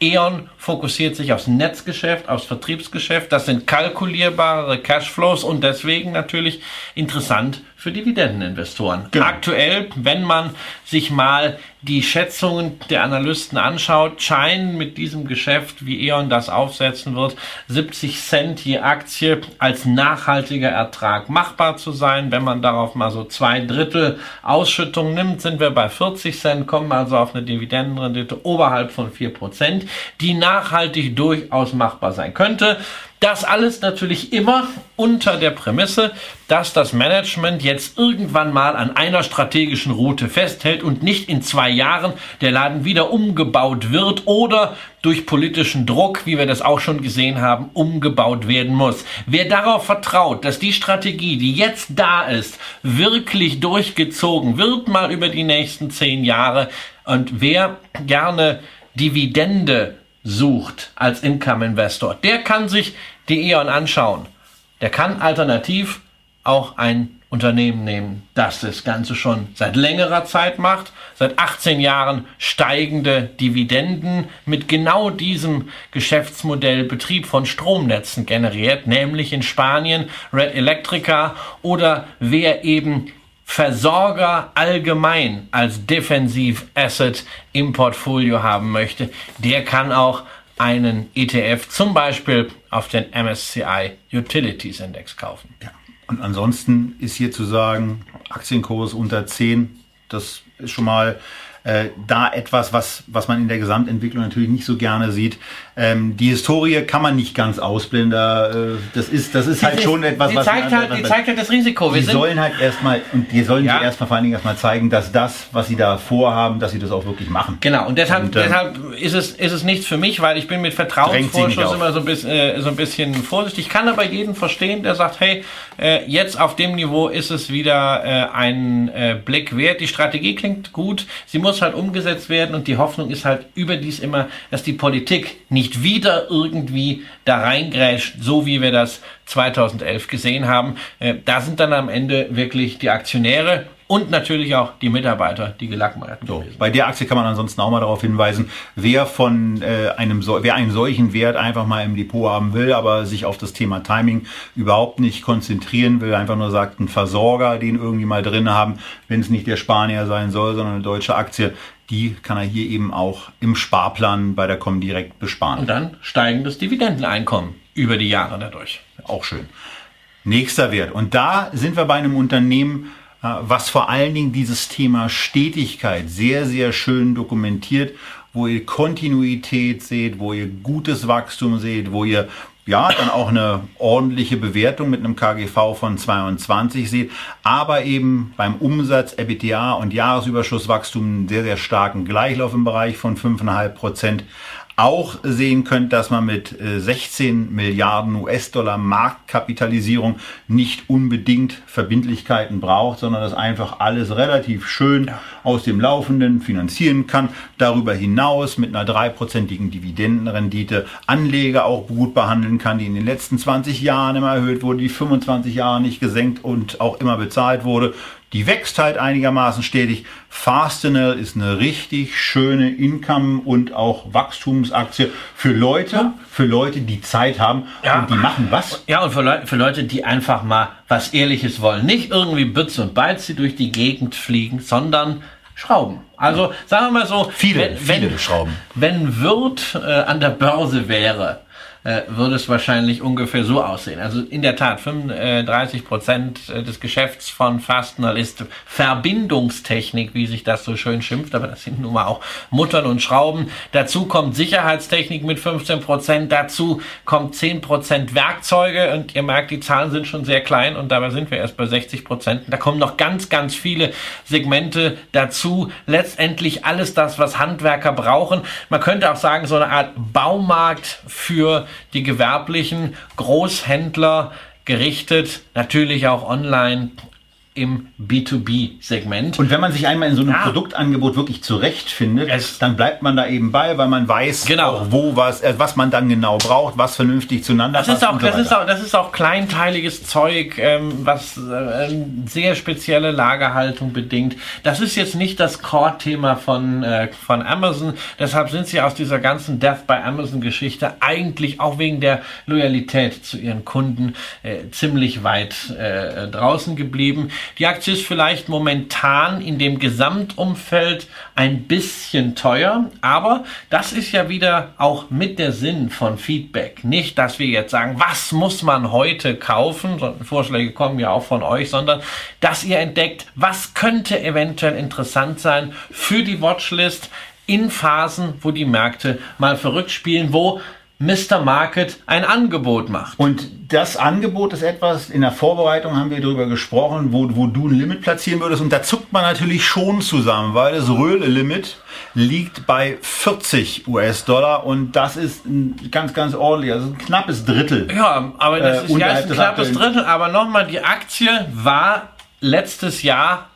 E.ON fokussiert sich aufs Netzgeschäft, aufs Vertriebsgeschäft. Das sind kalkulierbare Cashflows und deswegen natürlich interessant für Dividendeninvestoren. Genau. Aktuell, wenn man sich mal die Schätzungen der Analysten anschaut, scheinen mit diesem Geschäft, wie E.ON das aufsetzen wird, 70 Cent je Aktie als nachhaltiger Ertrag machbar zu sein. Wenn man darauf mal so zwei Drittel Ausschüttung nimmt, sind wir bei 40 Cent, kommen also auf eine Dividendenrendite oberhalb von 4 Prozent, die nachhaltig durchaus machbar sein könnte. Das alles natürlich immer unter der Prämisse, dass das Management jetzt irgendwann mal an einer strategischen Route festhält und nicht in zwei Jahren der Laden wieder umgebaut wird oder durch politischen Druck, wie wir das auch schon gesehen haben, umgebaut werden muss. Wer darauf vertraut, dass die Strategie, die jetzt da ist, wirklich durchgezogen wird, mal über die nächsten zehn Jahre und wer gerne Dividende sucht als Income-Investor, der kann sich die E.ON anschauen. Der kann alternativ auch ein Unternehmen nehmen, das das Ganze schon seit längerer Zeit macht, seit 18 Jahren steigende Dividenden mit genau diesem Geschäftsmodell Betrieb von Stromnetzen generiert, nämlich in Spanien Red Electrica oder wer eben Versorger allgemein als Defensiv-Asset im Portfolio haben möchte, der kann auch einen ETF zum Beispiel auf den MSCI Utilities Index kaufen. Ja. Und ansonsten ist hier zu sagen, Aktienkurs unter 10, das ist schon mal äh, da etwas, was, was man in der Gesamtentwicklung natürlich nicht so gerne sieht. Ähm, die Historie kann man nicht ganz ausblenden. Äh, das ist, das ist halt schon etwas, die was zeigt halt, die zeigt halt das Risiko. Wir die sollen halt erstmal und die sollen ja. erstmal vor allen Dingen erstmal zeigen, dass das, was sie da vorhaben, dass sie das auch wirklich machen. Genau. Und deshalb, und, äh, deshalb ist es ist es nichts für mich, weil ich bin mit Vertrauensvorschuss immer so ein bisschen äh, so ein bisschen vorsichtig. Ich kann aber jeden verstehen, der sagt, hey, äh, jetzt auf dem Niveau ist es wieder äh, ein Blick wert. Die Strategie klingt gut, sie muss halt umgesetzt werden und die Hoffnung ist halt überdies immer, dass die Politik nicht nicht wieder irgendwie da reingrätscht, so wie wir das 2011 gesehen haben. Äh, da sind dann am Ende wirklich die Aktionäre und natürlich auch die Mitarbeiter, die Gelackmeierten so, Bei der Aktie kann man ansonsten auch mal darauf hinweisen, wer von äh, einem wer einen solchen Wert einfach mal im Depot haben will, aber sich auf das Thema Timing überhaupt nicht konzentrieren will, einfach nur sagt, ein Versorger, den irgendwie mal drin haben, wenn es nicht der Spanier sein soll, sondern eine deutsche Aktie, die kann er hier eben auch im Sparplan bei der Comdirect besparen. Und dann steigendes Dividendeneinkommen über die Jahre dadurch. Auch schön. Nächster Wert. Und da sind wir bei einem Unternehmen, was vor allen Dingen dieses Thema Stetigkeit sehr, sehr schön dokumentiert, wo ihr Kontinuität seht, wo ihr gutes Wachstum seht, wo ihr ja, dann auch eine ordentliche Bewertung mit einem KGV von 22 sieht, aber eben beim Umsatz, EBITDA und Jahresüberschusswachstum einen sehr, sehr starken Gleichlauf im Bereich von 5,5 Prozent auch sehen könnt, dass man mit 16 äh, Milliarden US-Dollar Marktkapitalisierung nicht unbedingt Verbindlichkeiten braucht, sondern das einfach alles relativ schön aus dem Laufenden finanzieren kann. Darüber hinaus mit einer dreiprozentigen Dividendenrendite Anleger auch gut behandeln kann, die in den letzten 20 Jahren immer erhöht wurde, die 25 Jahre nicht gesenkt und auch immer bezahlt wurde. Die wächst halt einigermaßen stetig. Fastenal ist eine richtig schöne Income- und auch Wachstumsaktie für Leute, ja. für Leute, die Zeit haben ja. und die machen was. Ja, und für, Le für Leute, die einfach mal was Ehrliches wollen. Nicht irgendwie Bütze und Beize durch die Gegend fliegen, sondern Schrauben. Also sagen wir mal so, viele, wenn, viele wenn, Schrauben. Wenn Wirt äh, an der Börse wäre, äh, würde es wahrscheinlich ungefähr so aussehen. Also in der Tat, 35 Prozent äh, des Geschäfts von Fastenal ist Verbindungstechnik, wie sich das so schön schimpft, aber das sind nun mal auch Muttern und Schrauben. Dazu kommt Sicherheitstechnik mit 15 Prozent, dazu kommt 10 Prozent Werkzeuge und ihr merkt, die Zahlen sind schon sehr klein und dabei sind wir erst bei 60 Prozent. Da kommen noch ganz, ganz viele Segmente dazu. Letztendlich alles das, was Handwerker brauchen. Man könnte auch sagen, so eine Art Baumarkt für die gewerblichen Großhändler gerichtet, natürlich auch online im B2B-Segment. Und wenn man sich einmal in so einem ja. Produktangebot wirklich zurechtfindet, es dann bleibt man da eben bei, weil man weiß, genau. auch wo was, äh, was man dann genau braucht, was vernünftig zueinander das passt. Ist auch, so das, ist auch, das ist auch kleinteiliges Zeug, ähm, was äh, sehr spezielle Lagerhaltung bedingt. Das ist jetzt nicht das Core-Thema von, äh, von Amazon. Deshalb sind sie aus dieser ganzen Death by Amazon-Geschichte eigentlich auch wegen der Loyalität zu ihren Kunden äh, ziemlich weit äh, draußen geblieben. Die Aktie ist vielleicht momentan in dem Gesamtumfeld ein bisschen teuer, aber das ist ja wieder auch mit der Sinn von Feedback. Nicht, dass wir jetzt sagen, was muss man heute kaufen, Vorschläge kommen ja auch von euch, sondern dass ihr entdeckt, was könnte eventuell interessant sein für die Watchlist in Phasen, wo die Märkte mal verrückt spielen, wo Mr. Market ein Angebot macht. Und das Angebot ist etwas, in der Vorbereitung haben wir darüber gesprochen, wo, wo du ein Limit platzieren würdest. Und da zuckt man natürlich schon zusammen, weil das Röhle-Limit liegt bei 40 US-Dollar und das ist ein ganz, ganz ordentlich, also ein knappes Drittel. Ja, aber das äh, ist ja ein knappes Drittel. Aber nochmal, die Aktie war letztes Jahr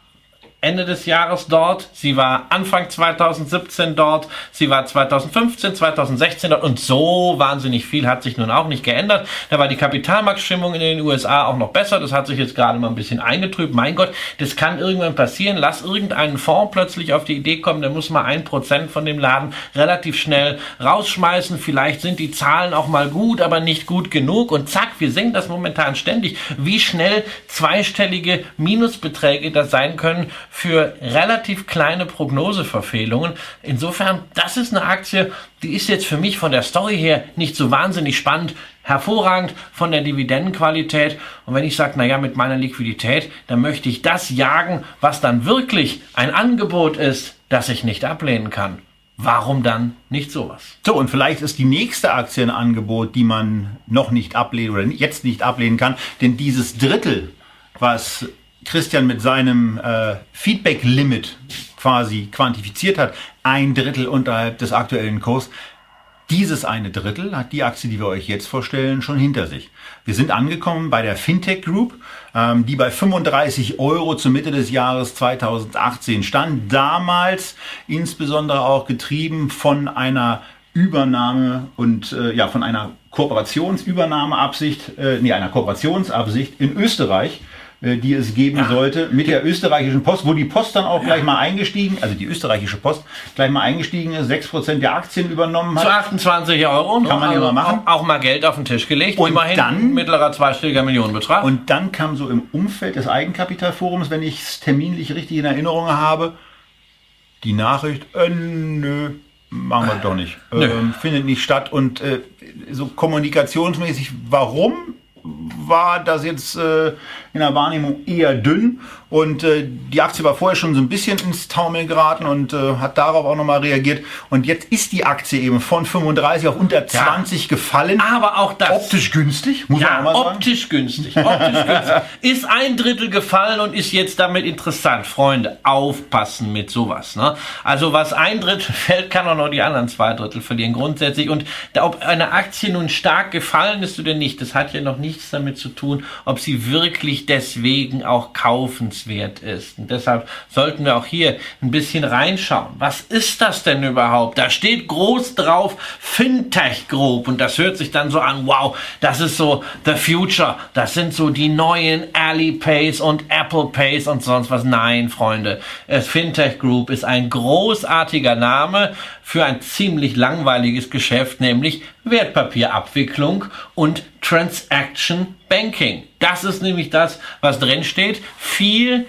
Ende des Jahres dort, sie war Anfang 2017 dort, sie war 2015, 2016 dort und so wahnsinnig viel hat sich nun auch nicht geändert. Da war die Kapitalmarktstimmung in den USA auch noch besser, das hat sich jetzt gerade mal ein bisschen eingetrübt. Mein Gott, das kann irgendwann passieren. Lass irgendeinen Fonds plötzlich auf die Idee kommen, der muss mal ein Prozent von dem Laden relativ schnell rausschmeißen. Vielleicht sind die Zahlen auch mal gut, aber nicht gut genug und zack, wir sehen das momentan ständig, wie schnell zweistellige Minusbeträge das sein können für relativ kleine Prognoseverfehlungen. Insofern, das ist eine Aktie, die ist jetzt für mich von der Story her nicht so wahnsinnig spannend, hervorragend von der Dividendenqualität. Und wenn ich sage, naja, mit meiner Liquidität, dann möchte ich das jagen, was dann wirklich ein Angebot ist, das ich nicht ablehnen kann. Warum dann nicht sowas? So, und vielleicht ist die nächste Aktie ein Angebot, die man noch nicht ablehnen oder jetzt nicht ablehnen kann. Denn dieses Drittel, was Christian mit seinem äh, Feedback-Limit quasi quantifiziert hat, ein Drittel unterhalb des aktuellen Kurs. Dieses eine Drittel hat die Aktie, die wir euch jetzt vorstellen, schon hinter sich. Wir sind angekommen bei der Fintech Group, ähm, die bei 35 Euro zur Mitte des Jahres 2018 stand. Damals insbesondere auch getrieben von einer Übernahme und äh, ja von einer Kooperationsübernahmeabsicht, äh, nee, einer Kooperationsabsicht in Österreich die es geben ja. sollte, mit der österreichischen Post, wo die Post dann auch gleich mal eingestiegen, also die österreichische Post, gleich mal eingestiegen ist, 6% der Aktien übernommen hat. Zu 28 Euro. Kann man also ja mal machen. Auch, mal Geld auf den Tisch gelegt. Und Immerhin dann, mittlerer zweistelliger Millionenbetrag. Und dann kam so im Umfeld des Eigenkapitalforums, wenn ich es terminlich richtig in Erinnerung habe, die Nachricht, äh, nö, machen wir doch nicht. Ähm, findet nicht statt. Und äh, so kommunikationsmäßig, warum war das jetzt äh, in der Wahrnehmung eher dünn und äh, die Aktie war vorher schon so ein bisschen ins Taumeln geraten und äh, hat darauf auch nochmal reagiert. Und jetzt ist die Aktie eben von 35 auf unter 20 ja. gefallen. Aber auch das. Optisch günstig, muss ja, man auch mal sagen. Optisch günstig. Optisch günstig. <laughs> Ist ein Drittel gefallen und ist jetzt damit interessant. Freunde, aufpassen mit sowas. Ne? Also was ein Drittel fällt, kann auch noch die anderen zwei Drittel verlieren. Grundsätzlich. Und ob eine Aktie nun stark gefallen ist oder nicht, das hat ja noch nichts damit zu tun, ob sie wirklich deswegen auch kaufenswert wert ist. Und deshalb sollten wir auch hier ein bisschen reinschauen. Was ist das denn überhaupt? Da steht groß drauf Fintech Group und das hört sich dann so an, wow, das ist so the future. Das sind so die neuen Alipay und Apple Pays und sonst was. Nein, Freunde. Fintech Group ist ein großartiger Name für ein ziemlich langweiliges Geschäft, nämlich Wertpapierabwicklung und Transaction Banking. Das ist nämlich das, was drin steht. Viel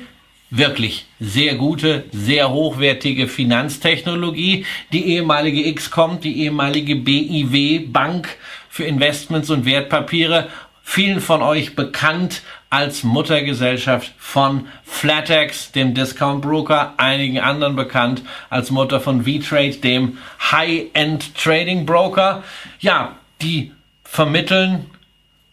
wirklich sehr gute, sehr hochwertige Finanztechnologie. Die ehemalige XCOM, die ehemalige BIW Bank für Investments und Wertpapiere, vielen von euch bekannt als Muttergesellschaft von Flatex, dem Discount Broker, einigen anderen bekannt als Mutter von V-Trade, dem High-End Trading Broker. Ja, die vermitteln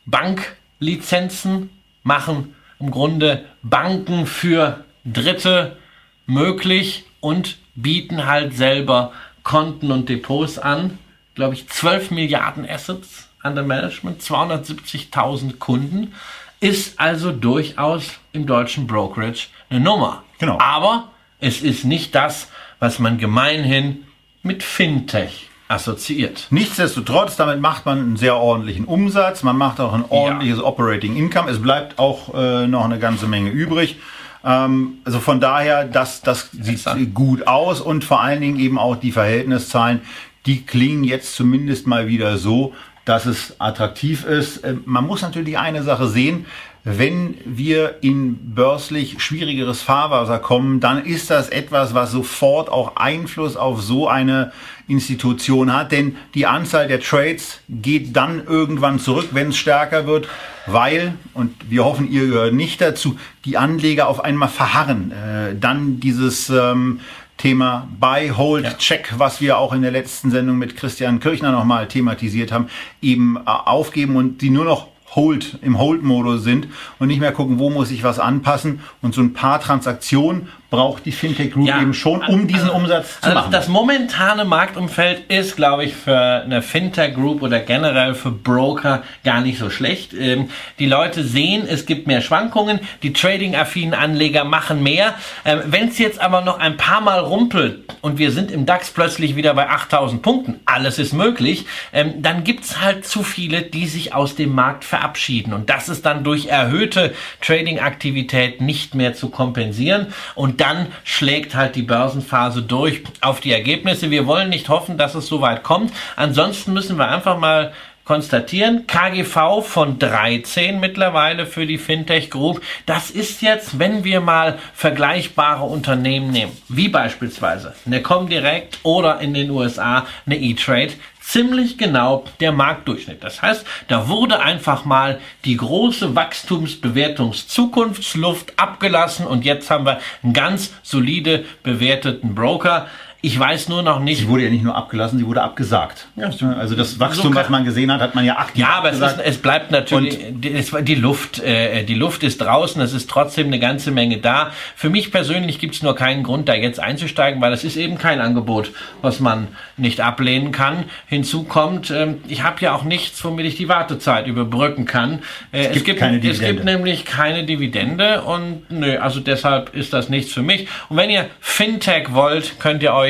Banklizenzen, machen im Grunde Banken für Dritte möglich und bieten halt selber Konten und Depots an. Glaube ich, 12 Milliarden Assets under Management, 270.000 Kunden ist also durchaus im deutschen Brokerage eine Nummer. Genau. Aber es ist nicht das, was man gemeinhin mit Fintech assoziiert. Nichtsdestotrotz, damit macht man einen sehr ordentlichen Umsatz, man macht auch ein ordentliches ja. Operating Income, es bleibt auch äh, noch eine ganze Menge übrig. Ähm, also von daher, das, das sieht gut aus und vor allen Dingen eben auch die Verhältniszahlen, die klingen jetzt zumindest mal wieder so, dass es attraktiv ist. Äh, man muss natürlich eine Sache sehen. Wenn wir in börslich schwierigeres Fahrwasser kommen, dann ist das etwas, was sofort auch Einfluss auf so eine Institution hat. Denn die Anzahl der Trades geht dann irgendwann zurück, wenn es stärker wird, weil, und wir hoffen, ihr gehört nicht dazu, die Anleger auf einmal verharren. Äh, dann dieses ähm, Thema Buy, Hold, ja. Check, was wir auch in der letzten Sendung mit Christian Kirchner nochmal thematisiert haben, eben äh, aufgeben und die nur noch Hold, im Hold-Modus sind und nicht mehr gucken, wo muss ich was anpassen. Und so ein paar Transaktionen braucht die Fintech Group ja, eben schon, um diesen also, Umsatz zu also machen. Das momentane Marktumfeld ist, glaube ich, für eine Fintech Group oder generell für Broker gar nicht so schlecht. Ähm, die Leute sehen, es gibt mehr Schwankungen, die trading-affinen Anleger machen mehr. Ähm, Wenn es jetzt aber noch ein paar Mal rumpelt und wir sind im DAX plötzlich wieder bei 8000 Punkten, alles ist möglich, ähm, dann gibt's halt zu viele, die sich aus dem Markt verabschieden. Und das ist dann durch erhöhte Trading-Aktivität nicht mehr zu kompensieren. Und dann schlägt halt die Börsenphase durch auf die Ergebnisse. Wir wollen nicht hoffen, dass es so weit kommt. Ansonsten müssen wir einfach mal konstatieren, KGV von 13 mittlerweile für die Fintech Group. Das ist jetzt, wenn wir mal vergleichbare Unternehmen nehmen, wie beispielsweise eine Comdirect oder in den USA eine E-Trade, ziemlich genau der Marktdurchschnitt. Das heißt, da wurde einfach mal die große Wachstumsbewertungszukunftsluft abgelassen und jetzt haben wir einen ganz solide bewerteten Broker. Ich weiß nur noch nicht. Sie wurde ja nicht nur abgelassen, sie wurde abgesagt. Ja. Also das Wachstum, so was man gesehen hat, hat man ja aktiv Ja, aber es, ist, es, bleibt natürlich, die, die, Luft, äh, die Luft ist draußen, es ist trotzdem eine ganze Menge da. Für mich persönlich gibt es nur keinen Grund, da jetzt einzusteigen, weil es ist eben kein Angebot, was man nicht ablehnen kann. Hinzu kommt, äh, ich habe ja auch nichts, womit ich die Wartezeit überbrücken kann. Äh, es, gibt es, gibt, keine Dividende. es gibt nämlich keine Dividende und nö, also deshalb ist das nichts für mich. Und wenn ihr Fintech wollt, könnt ihr euch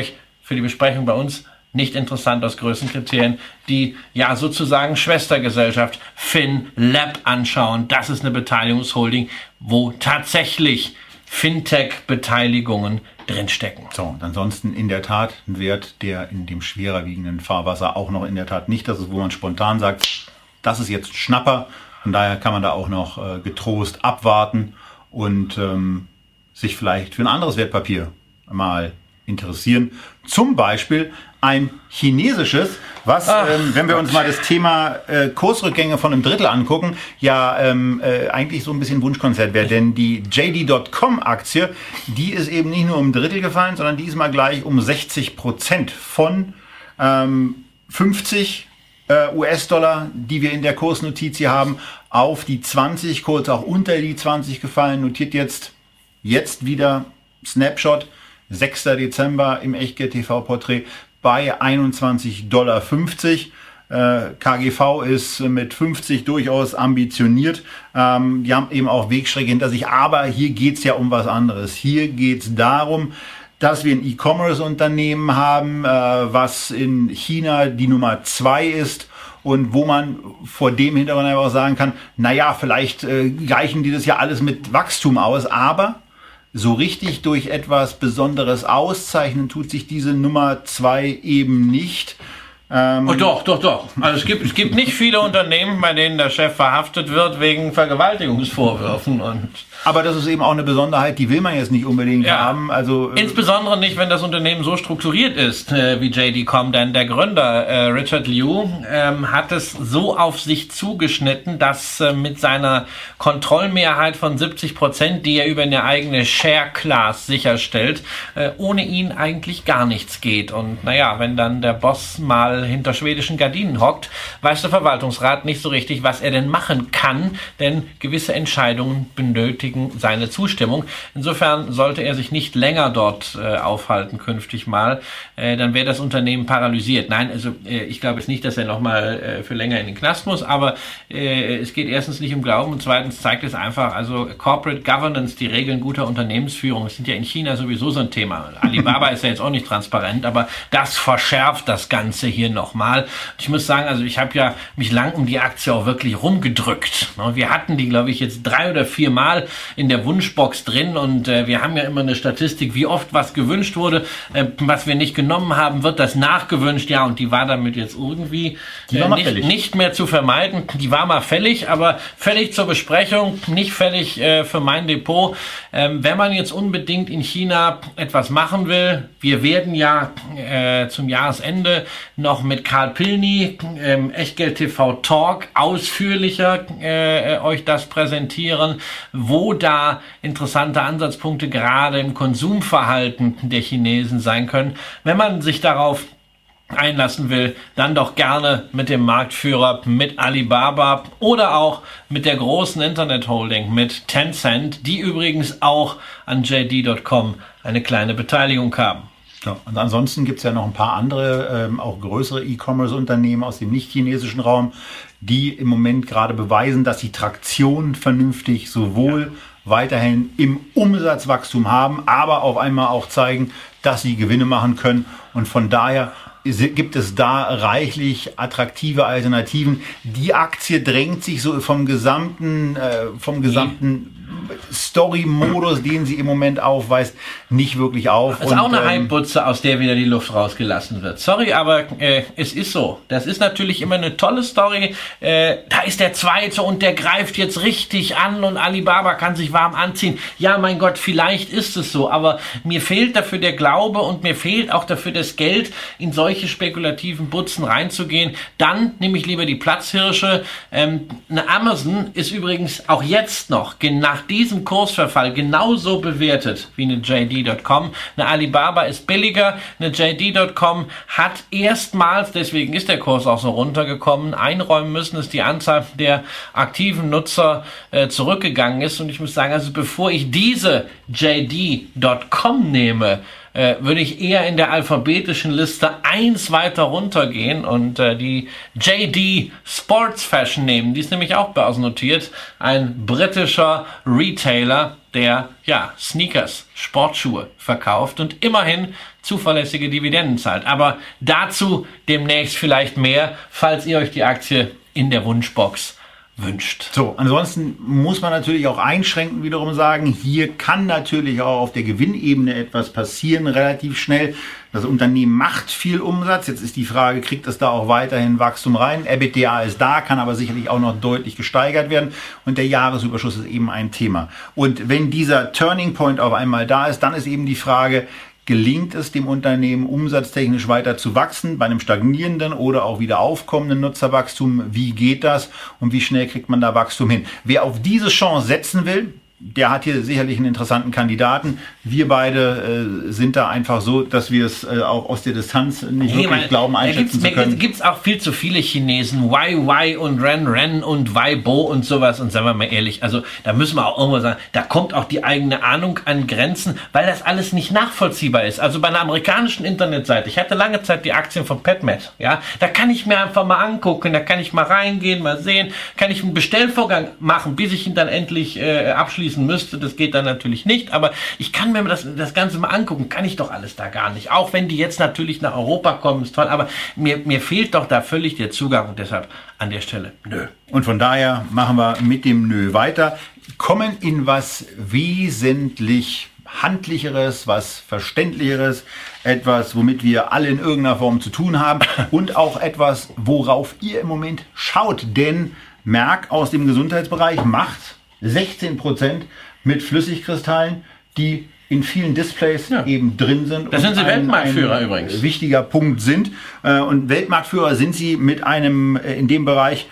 für die Besprechung bei uns nicht interessant aus Größenkriterien, die ja sozusagen Schwestergesellschaft FinLab anschauen. Das ist eine Beteiligungsholding, wo tatsächlich Fintech-Beteiligungen drinstecken. So, und ansonsten in der Tat ein Wert, der in dem schwerer wiegenden Fahrwasser auch noch in der Tat nicht das ist, wo man spontan sagt, das ist jetzt Schnapper. Von daher kann man da auch noch äh, getrost abwarten und ähm, sich vielleicht für ein anderes Wertpapier mal interessieren. Zum Beispiel ein chinesisches, was, Ach, ähm, wenn wir uns mal das Thema äh, Kursrückgänge von einem Drittel angucken, ja ähm, äh, eigentlich so ein bisschen Wunschkonzert wäre. Denn die JD.com-Aktie, die ist eben nicht nur um ein Drittel gefallen, sondern diesmal gleich um 60 Prozent von ähm, 50 äh, US-Dollar, die wir in der Kursnotiz hier haben, auf die 20, kurz auch unter die 20 gefallen, notiert jetzt, jetzt wieder Snapshot, 6. Dezember im Echtgeld TV Porträt bei 21,50 Dollar. Äh, KGV ist mit 50 durchaus ambitioniert. Ähm, die haben eben auch Wegstrecke hinter sich. Aber hier geht's ja um was anderes. Hier geht's darum, dass wir ein E-Commerce-Unternehmen haben, äh, was in China die Nummer zwei ist und wo man vor dem Hintergrund einfach sagen kann, naja, vielleicht äh, gleichen die das ja alles mit Wachstum aus, aber so richtig durch etwas Besonderes auszeichnen tut sich diese Nummer zwei eben nicht. Ähm oh, doch, doch, doch. Also es gibt, es gibt nicht viele Unternehmen, bei denen der Chef verhaftet wird wegen Vergewaltigungsvorwürfen und aber das ist eben auch eine Besonderheit, die will man jetzt nicht unbedingt ja. haben. Also äh, insbesondere nicht, wenn das Unternehmen so strukturiert ist äh, wie JD.com, denn der Gründer äh, Richard Liu ähm, hat es so auf sich zugeschnitten, dass äh, mit seiner Kontrollmehrheit von 70 Prozent, die er über eine eigene Share Class sicherstellt, äh, ohne ihn eigentlich gar nichts geht. Und naja, wenn dann der Boss mal hinter schwedischen Gardinen hockt, weiß der Verwaltungsrat nicht so richtig, was er denn machen kann, denn gewisse Entscheidungen benötigen benötigen seine Zustimmung. Insofern sollte er sich nicht länger dort äh, aufhalten künftig mal, äh, dann wäre das Unternehmen paralysiert. Nein, also äh, ich glaube jetzt nicht, dass er nochmal äh, für länger in den Knast muss, aber äh, es geht erstens nicht um Glauben und zweitens zeigt es einfach, also Corporate Governance, die Regeln guter Unternehmensführung, sind ja in China sowieso so ein Thema. Alibaba ist ja jetzt auch nicht transparent, aber das verschärft das Ganze hier nochmal. Ich muss sagen, also ich habe ja mich lang um die Aktie auch wirklich rumgedrückt. Ne? Wir hatten die, glaube ich, jetzt drei oder vier Mal in der Wunschbox drin und äh, wir haben ja immer eine Statistik, wie oft was gewünscht wurde, äh, was wir nicht genommen haben, wird das nachgewünscht, ja, und die war damit jetzt irgendwie äh, nicht, nicht, mehr zu vermeiden. Die war mal fällig, aber fällig zur Besprechung, nicht fällig äh, für mein Depot. Ähm, wenn man jetzt unbedingt in China etwas machen will, wir werden ja äh, zum Jahresende noch mit Karl Pilny, ähm, Echtgeld TV Talk, ausführlicher äh, euch das präsentieren, wo da interessante Ansatzpunkte gerade im Konsumverhalten der Chinesen sein können. Wenn man sich darauf einlassen will, dann doch gerne mit dem Marktführer, mit Alibaba oder auch mit der großen Internet-Holding, mit Tencent, die übrigens auch an JD.com eine kleine Beteiligung haben. Ja, und ansonsten gibt es ja noch ein paar andere, ähm, auch größere E-Commerce-Unternehmen aus dem nicht-chinesischen Raum, die im Moment gerade beweisen, dass sie Traktion vernünftig sowohl ja. weiterhin im Umsatzwachstum haben, aber auf einmal auch zeigen, dass sie Gewinne machen können. Und von daher gibt es da reichlich attraktive Alternativen. Die Aktie drängt sich so vom gesamten, äh, vom gesamten Story-Modus, den sie im Moment aufweist, nicht wirklich auf. Das ist und, auch eine ähm, Heimbutze, aus der wieder die Luft rausgelassen wird. Sorry, aber äh, es ist so. Das ist natürlich immer eine tolle Story. Äh, da ist der Zweite und der greift jetzt richtig an und Alibaba kann sich warm anziehen. Ja, mein Gott, vielleicht ist es so, aber mir fehlt dafür der Glaube und mir fehlt auch dafür das Geld, in solche spekulativen Butzen reinzugehen. Dann nehme ich lieber die Platzhirsche. Ähm, eine Amazon ist übrigens auch jetzt noch, nach diesem Kursverfall genauso bewertet wie eine JD.com. Eine Alibaba ist billiger, eine JD.com hat erstmals, deswegen ist der Kurs auch so runtergekommen, einräumen müssen, dass die Anzahl der aktiven Nutzer äh, zurückgegangen ist. Und ich muss sagen, also bevor ich diese JD.com nehme, äh, würde ich eher in der alphabetischen Liste eins weiter runtergehen und äh, die JD Sports Fashion nehmen. Die ist nämlich auch börsennotiert. Ein britischer Retailer, der ja Sneakers, Sportschuhe verkauft und immerhin zuverlässige Dividenden zahlt. Aber dazu demnächst vielleicht mehr, falls ihr euch die Aktie in der Wunschbox wünscht. So, ansonsten muss man natürlich auch einschränken wiederum sagen, hier kann natürlich auch auf der Gewinnebene etwas passieren, relativ schnell. Das Unternehmen macht viel Umsatz. Jetzt ist die Frage, kriegt es da auch weiterhin Wachstum rein? EBITDA ist da, kann aber sicherlich auch noch deutlich gesteigert werden. Und der Jahresüberschuss ist eben ein Thema. Und wenn dieser Turning Point auf einmal da ist, dann ist eben die Frage, gelingt es dem Unternehmen umsatztechnisch weiter zu wachsen, bei einem stagnierenden oder auch wieder aufkommenden Nutzerwachstum, wie geht das und wie schnell kriegt man da Wachstum hin? Wer auf diese Chance setzen will, der hat hier sicherlich einen interessanten Kandidaten. Wir beide äh, sind da einfach so, dass wir es äh, auch aus der Distanz nicht nee, wirklich glauben, einschätzen zu können. Gibt es auch viel zu viele Chinesen. Why und Ren, Ren und Why, Bo und sowas. Und sagen wir mal ehrlich, also da müssen wir auch irgendwo sagen, da kommt auch die eigene Ahnung an Grenzen, weil das alles nicht nachvollziehbar ist. Also bei einer amerikanischen Internetseite, ich hatte lange Zeit die Aktien von PetMed, ja, da kann ich mir einfach mal angucken, da kann ich mal reingehen, mal sehen, kann ich einen Bestellvorgang machen, bis ich ihn dann endlich äh, abschließe abschließen müsste. Das geht dann natürlich nicht, aber ich kann mir das, das Ganze mal angucken. Kann ich doch alles da gar nicht. Auch wenn die jetzt natürlich nach Europa kommen, ist toll, aber mir, mir fehlt doch da völlig der Zugang und deshalb an der Stelle nö. Und von daher machen wir mit dem Nö weiter, kommen in was wesentlich handlicheres, was verständlicheres, etwas, womit wir alle in irgendeiner Form zu tun haben <laughs> und auch etwas, worauf ihr im Moment schaut. Denn Merck aus dem Gesundheitsbereich macht 16 Prozent mit Flüssigkristallen, die in vielen Displays ja. eben drin sind. Da sind sie ein, Weltmarktführer ein übrigens. Wichtiger Punkt sind. Äh, und Weltmarktführer sind sie mit einem äh, in dem Bereich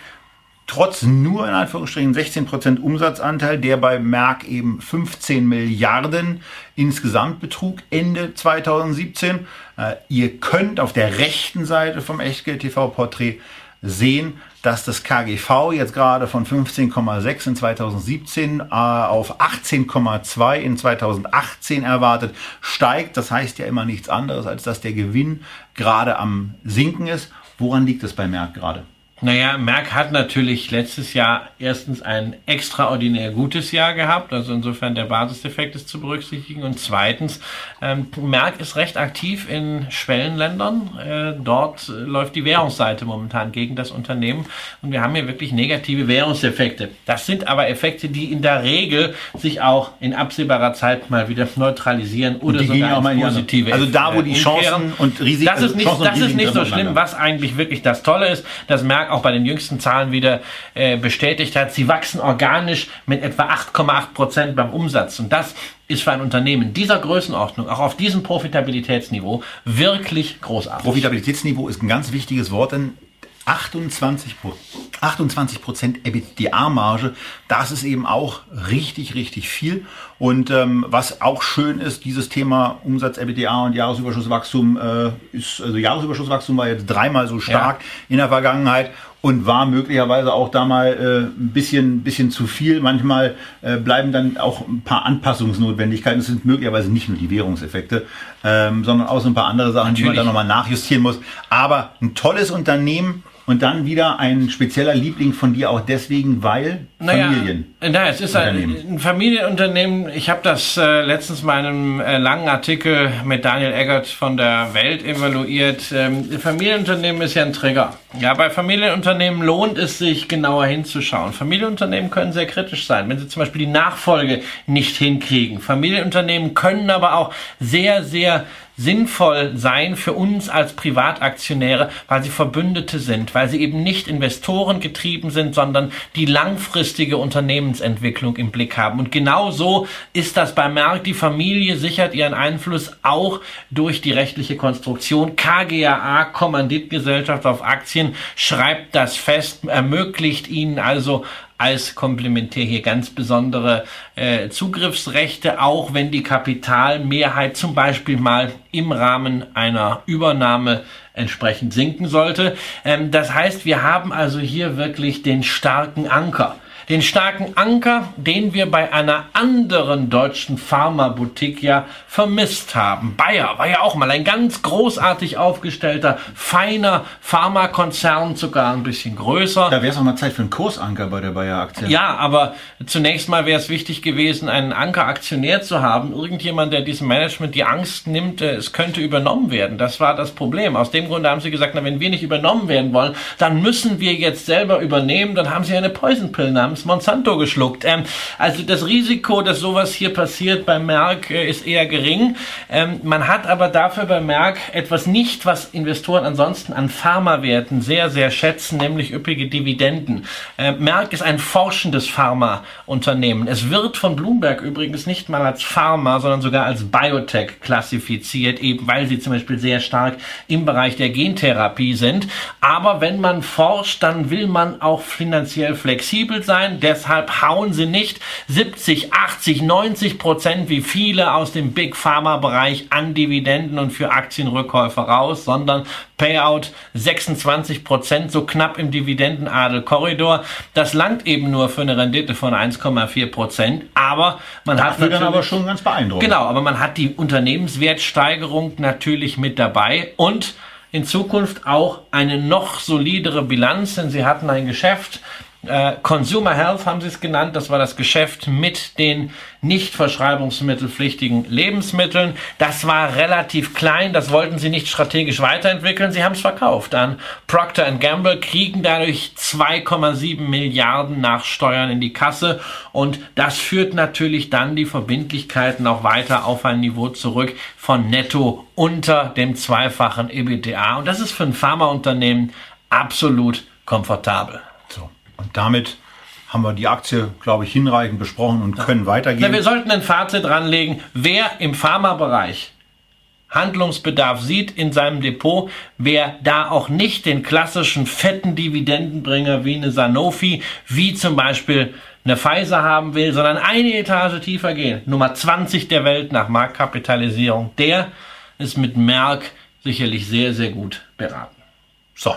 trotz nur in Anführungsstrichen 16 Prozent Umsatzanteil, der bei Merck eben 15 Milliarden insgesamt betrug Ende 2017. Äh, ihr könnt auf der rechten Seite vom Echtgeld TV Porträt sehen, dass das KGV jetzt gerade von 15,6 in 2017 äh, auf 18,2 in 2018 erwartet steigt. Das heißt ja immer nichts anderes, als dass der Gewinn gerade am Sinken ist. Woran liegt es bei Merck gerade? Naja, Merck hat natürlich letztes Jahr erstens ein extraordinär gutes Jahr gehabt, also insofern der Basiseffekt ist zu berücksichtigen. Und zweitens, ähm, Merck ist recht aktiv in Schwellenländern. Äh, dort läuft die Währungsseite momentan gegen das Unternehmen und wir haben hier wirklich negative Währungseffekte. Das sind aber Effekte, die in der Regel sich auch in absehbarer Zeit mal wieder neutralisieren oder sogar auch mal positive. Also da, wo die Chancen und Risiken. Das ist nicht, das ist nicht so schlimm. Was eigentlich wirklich das Tolle ist, dass Merck auch bei den jüngsten Zahlen wieder äh, bestätigt hat, sie wachsen organisch mit etwa 8,8 Prozent beim Umsatz. Und das ist für ein Unternehmen dieser Größenordnung, auch auf diesem Profitabilitätsniveau, wirklich großartig. Profitabilitätsniveau ist ein ganz wichtiges Wort, denn 28 28 Prozent EBITDA-Marge, das ist eben auch richtig, richtig viel. Und ähm, was auch schön ist, dieses Thema Umsatz, EBITDA und Jahresüberschusswachstum äh, ist, also Jahresüberschusswachstum war jetzt dreimal so stark ja. in der Vergangenheit und war möglicherweise auch da mal äh, ein bisschen, bisschen zu viel. Manchmal äh, bleiben dann auch ein paar Anpassungsnotwendigkeiten. Es sind möglicherweise nicht nur die Währungseffekte, ähm, sondern auch so ein paar andere Sachen, Natürlich. die man dann nochmal nachjustieren muss. Aber ein tolles Unternehmen und dann wieder ein spezieller Liebling von dir auch deswegen, weil naja, Familien. Naja, es ist ein, ein Familienunternehmen. Ich habe das äh, letztens mal in einem äh, langen Artikel mit Daniel Eggert von der Welt evaluiert. Ähm, Familienunternehmen ist ja ein Trigger. Ja, bei Familienunternehmen lohnt es sich genauer hinzuschauen. Familienunternehmen können sehr kritisch sein, wenn sie zum Beispiel die Nachfolge nicht hinkriegen. Familienunternehmen können aber auch sehr, sehr sinnvoll sein für uns als Privataktionäre, weil sie Verbündete sind, weil sie eben nicht Investoren getrieben sind, sondern die langfristige Unternehmensentwicklung im Blick haben. Und genau so ist das bei Merck. Die Familie sichert ihren Einfluss auch durch die rechtliche Konstruktion. KGAA, Kommanditgesellschaft auf Aktien, schreibt das fest, ermöglicht ihnen also als Komplementär hier ganz besondere äh, Zugriffsrechte, auch wenn die Kapitalmehrheit zum Beispiel mal im Rahmen einer Übernahme entsprechend sinken sollte. Ähm, das heißt, wir haben also hier wirklich den starken Anker den starken Anker, den wir bei einer anderen deutschen Pharmaboutique ja vermisst haben. Bayer war ja auch mal ein ganz großartig aufgestellter, feiner Pharmakonzern, sogar ein bisschen größer. Da wäre es auch mal Zeit für einen Kursanker bei der Bayer-Aktie. Ja, aber zunächst mal wäre es wichtig gewesen, einen Anker-Aktionär zu haben. Irgendjemand, der diesem Management die Angst nimmt, äh, es könnte übernommen werden. Das war das Problem. Aus dem Grunde haben sie gesagt, na, wenn wir nicht übernommen werden wollen, dann müssen wir jetzt selber übernehmen. Dann haben sie eine Poison Pill namens Namens Monsanto geschluckt. Ähm, also das Risiko, dass sowas hier passiert bei Merck, äh, ist eher gering. Ähm, man hat aber dafür bei Merck etwas nicht, was Investoren ansonsten an Pharmawerten sehr, sehr schätzen, nämlich üppige Dividenden. Äh, Merck ist ein forschendes Pharmaunternehmen. Es wird von Bloomberg übrigens nicht mal als Pharma, sondern sogar als Biotech klassifiziert, eben weil sie zum Beispiel sehr stark im Bereich der Gentherapie sind. Aber wenn man forscht, dann will man auch finanziell flexibel sein. Deshalb hauen sie nicht 70, 80, 90 Prozent wie viele aus dem Big Pharma Bereich an Dividenden und für Aktienrückkäufe raus, sondern Payout 26 Prozent, so knapp im Dividendenadel-Korridor. Das langt eben nur für eine Rendite von 1,4 Prozent, aber man das hat dann aber schon ganz beeindruckend. Genau, aber man hat die Unternehmenswertsteigerung natürlich mit dabei und in Zukunft auch eine noch solidere Bilanz, denn sie hatten ein Geschäft, äh, Consumer Health haben sie es genannt, das war das Geschäft mit den nicht verschreibungsmittelpflichtigen Lebensmitteln. Das war relativ klein, das wollten sie nicht strategisch weiterentwickeln, sie haben es verkauft an Procter Gamble, kriegen dadurch 2,7 Milliarden nach Steuern in die Kasse. Und das führt natürlich dann die Verbindlichkeiten auch weiter auf ein Niveau zurück von netto unter dem zweifachen EBITDA. Und das ist für ein Pharmaunternehmen absolut komfortabel. Und damit haben wir die Aktie, glaube ich, hinreichend besprochen und können weitergehen. Na, wir sollten ein Fazit ranlegen. Wer im Pharmabereich Handlungsbedarf sieht in seinem Depot, wer da auch nicht den klassischen fetten Dividendenbringer wie eine Sanofi, wie zum Beispiel eine Pfizer haben will, sondern eine Etage tiefer gehen, Nummer 20 der Welt nach Marktkapitalisierung, der ist mit Merck sicherlich sehr, sehr gut beraten. So,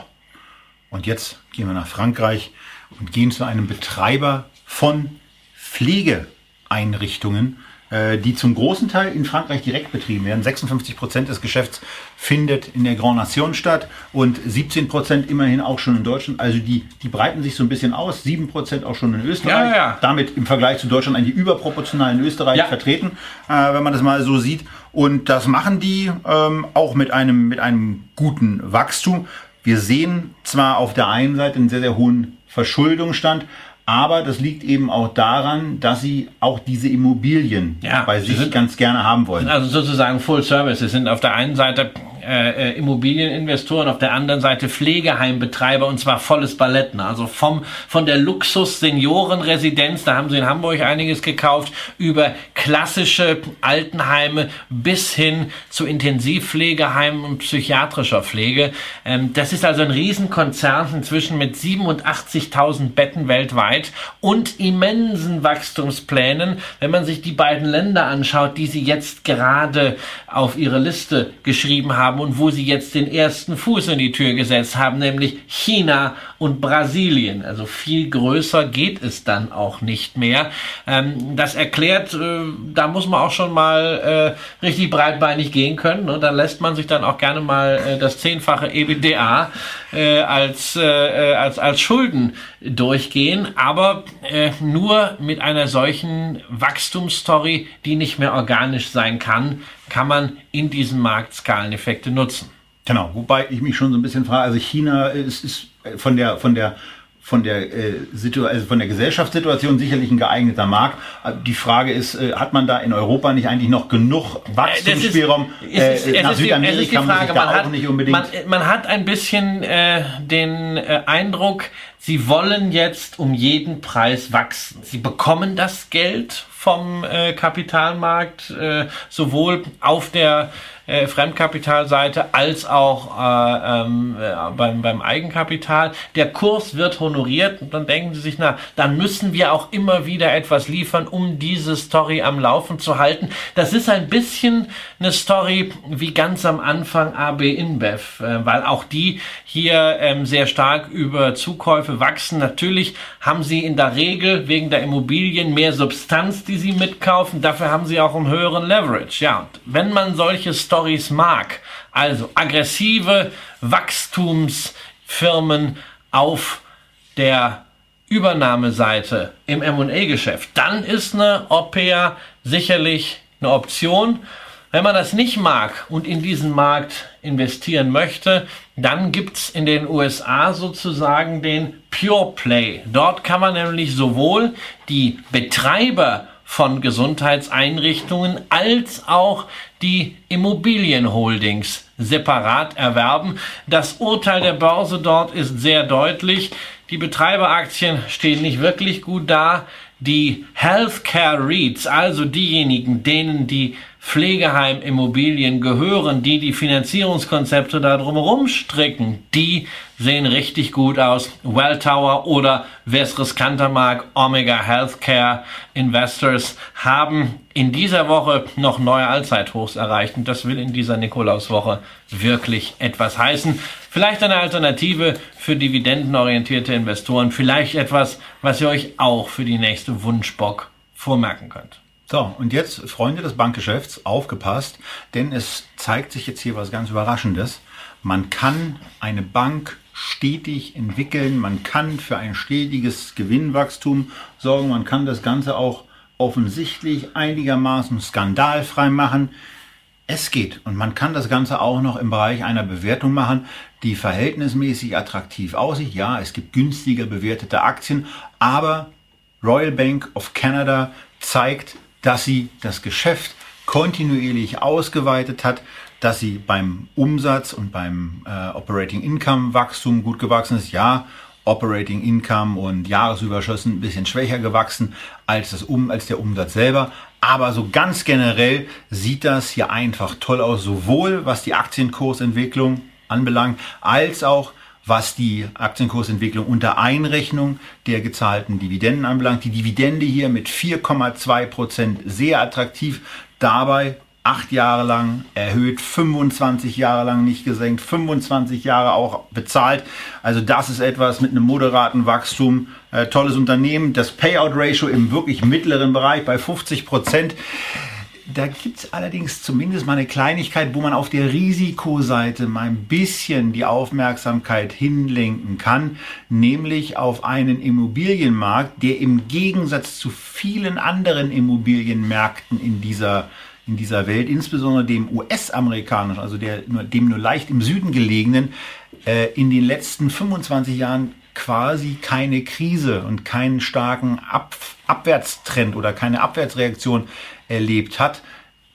und jetzt gehen wir nach Frankreich und gehen zu einem Betreiber von Pflegeeinrichtungen, äh, die zum großen Teil in Frankreich direkt betrieben werden. 56 Prozent des Geschäfts findet in der Grand Nation statt und 17 Prozent immerhin auch schon in Deutschland. Also die, die breiten sich so ein bisschen aus. 7 Prozent auch schon in Österreich. Ja, ja. Damit im Vergleich zu Deutschland eigentlich überproportional in Österreich ja. vertreten, äh, wenn man das mal so sieht. Und das machen die ähm, auch mit einem, mit einem guten Wachstum. Wir sehen zwar auf der einen Seite einen sehr, sehr hohen Verschuldungsstand. Aber das liegt eben auch daran, dass sie auch diese Immobilien ja, bei sich sind, ganz gerne haben wollen. Also sozusagen Full Service. Sie sind auf der einen Seite äh, äh, Immobilieninvestoren, auf der anderen Seite Pflegeheimbetreiber und zwar volles Ballett. Ne? Also vom, von der Luxus-Seniorenresidenz, da haben sie in Hamburg einiges gekauft, über klassische Altenheime bis hin zu Intensivpflegeheimen und psychiatrischer Pflege. Ähm, das ist also ein Riesenkonzern inzwischen mit 87.000 Betten weltweit und immensen Wachstumsplänen. Wenn man sich die beiden Länder anschaut, die sie jetzt gerade auf ihre Liste geschrieben haben, haben und wo sie jetzt den ersten Fuß in die Tür gesetzt haben, nämlich China und Brasilien. Also viel größer geht es dann auch nicht mehr. Ähm, das erklärt, äh, da muss man auch schon mal äh, richtig breitbeinig gehen können. Ne? Da lässt man sich dann auch gerne mal äh, das zehnfache EBDA äh, als, äh, äh, als, als Schulden durchgehen, aber nur mit einer solchen Wachstumsstory, die nicht mehr organisch sein kann, kann man in diesem Markt Skaleneffekte nutzen. Genau, wobei ich mich schon so ein bisschen frage, also China ist, ist von der, von der von der, äh, Situ also von der Gesellschaftssituation sicherlich ein geeigneter Markt. Die Frage ist, äh, hat man da in Europa nicht eigentlich noch genug Wachstumsspielraum? Äh, ist, nach Südamerika muss ich da man auch hat, nicht unbedingt. Man, man, hat ein bisschen äh, den äh, Eindruck, sie wollen jetzt um jeden Preis wachsen. Sie bekommen das Geld vom äh, Kapitalmarkt, äh, sowohl auf der äh, Fremdkapitalseite als auch äh, ähm, äh, beim, beim Eigenkapital. Der Kurs wird honoriert und dann denken Sie sich, na, dann müssen wir auch immer wieder etwas liefern, um diese Story am Laufen zu halten. Das ist ein bisschen eine Story wie ganz am Anfang AB InBev, äh, weil auch die hier ähm, sehr stark über Zukäufe wachsen. Natürlich haben sie in der Regel wegen der Immobilien mehr Substanz, die sie mitkaufen. Dafür haben sie auch einen höheren Leverage. Ja, und wenn man solche Stories mag, also aggressive Wachstumsfirmen auf der Übernahmeseite im M&A-Geschäft, dann ist eine Opea sicherlich eine Option. Wenn man das nicht mag und in diesen Markt investieren möchte, dann gibt's in den USA sozusagen den Pure Play. Dort kann man nämlich sowohl die Betreiber von Gesundheitseinrichtungen als auch die Immobilienholdings separat erwerben. Das Urteil der Börse dort ist sehr deutlich. Die Betreiberaktien stehen nicht wirklich gut da. Die Healthcare REITs, also diejenigen, denen die Pflegeheimimmobilien gehören, die die Finanzierungskonzepte da drumherum stricken, die sehen richtig gut aus. Welltower oder wer es riskanter mag, Omega Healthcare Investors haben in dieser Woche noch neue Allzeithochs erreicht und das will in dieser Nikolauswoche wirklich etwas heißen. Vielleicht eine Alternative für dividendenorientierte Investoren, vielleicht etwas, was ihr euch auch für die nächste Wunschbock vormerken könnt. So, und jetzt, Freunde des Bankgeschäfts, aufgepasst, denn es zeigt sich jetzt hier was ganz Überraschendes. Man kann eine Bank stetig entwickeln, man kann für ein stetiges Gewinnwachstum sorgen, man kann das Ganze auch offensichtlich einigermaßen skandalfrei machen. Es geht und man kann das Ganze auch noch im Bereich einer Bewertung machen, die verhältnismäßig attraktiv aussieht. Ja, es gibt günstiger bewertete Aktien, aber Royal Bank of Canada zeigt, dass sie das Geschäft kontinuierlich ausgeweitet hat, dass sie beim Umsatz und beim äh, Operating Income Wachstum gut gewachsen ist. Ja, Operating Income und Jahresüberschüssen ein bisschen schwächer gewachsen als, das um, als der Umsatz selber. Aber so ganz generell sieht das hier einfach toll aus, sowohl was die Aktienkursentwicklung anbelangt, als auch was die Aktienkursentwicklung unter Einrechnung der gezahlten Dividenden anbelangt. Die Dividende hier mit 4,2 Prozent sehr attraktiv. Dabei acht Jahre lang erhöht, 25 Jahre lang nicht gesenkt, 25 Jahre auch bezahlt. Also das ist etwas mit einem moderaten Wachstum. Äh, tolles Unternehmen. Das Payout-Ratio im wirklich mittleren Bereich bei 50 Prozent. Da gibt es allerdings zumindest mal eine Kleinigkeit, wo man auf der Risikoseite mal ein bisschen die Aufmerksamkeit hinlenken kann, nämlich auf einen Immobilienmarkt, der im Gegensatz zu vielen anderen Immobilienmärkten in dieser in dieser Welt, insbesondere dem US-amerikanischen, also der, dem nur leicht im Süden gelegenen, äh, in den letzten 25 Jahren quasi keine Krise und keinen starken Ab Abwärtstrend oder keine Abwärtsreaktion erlebt hat,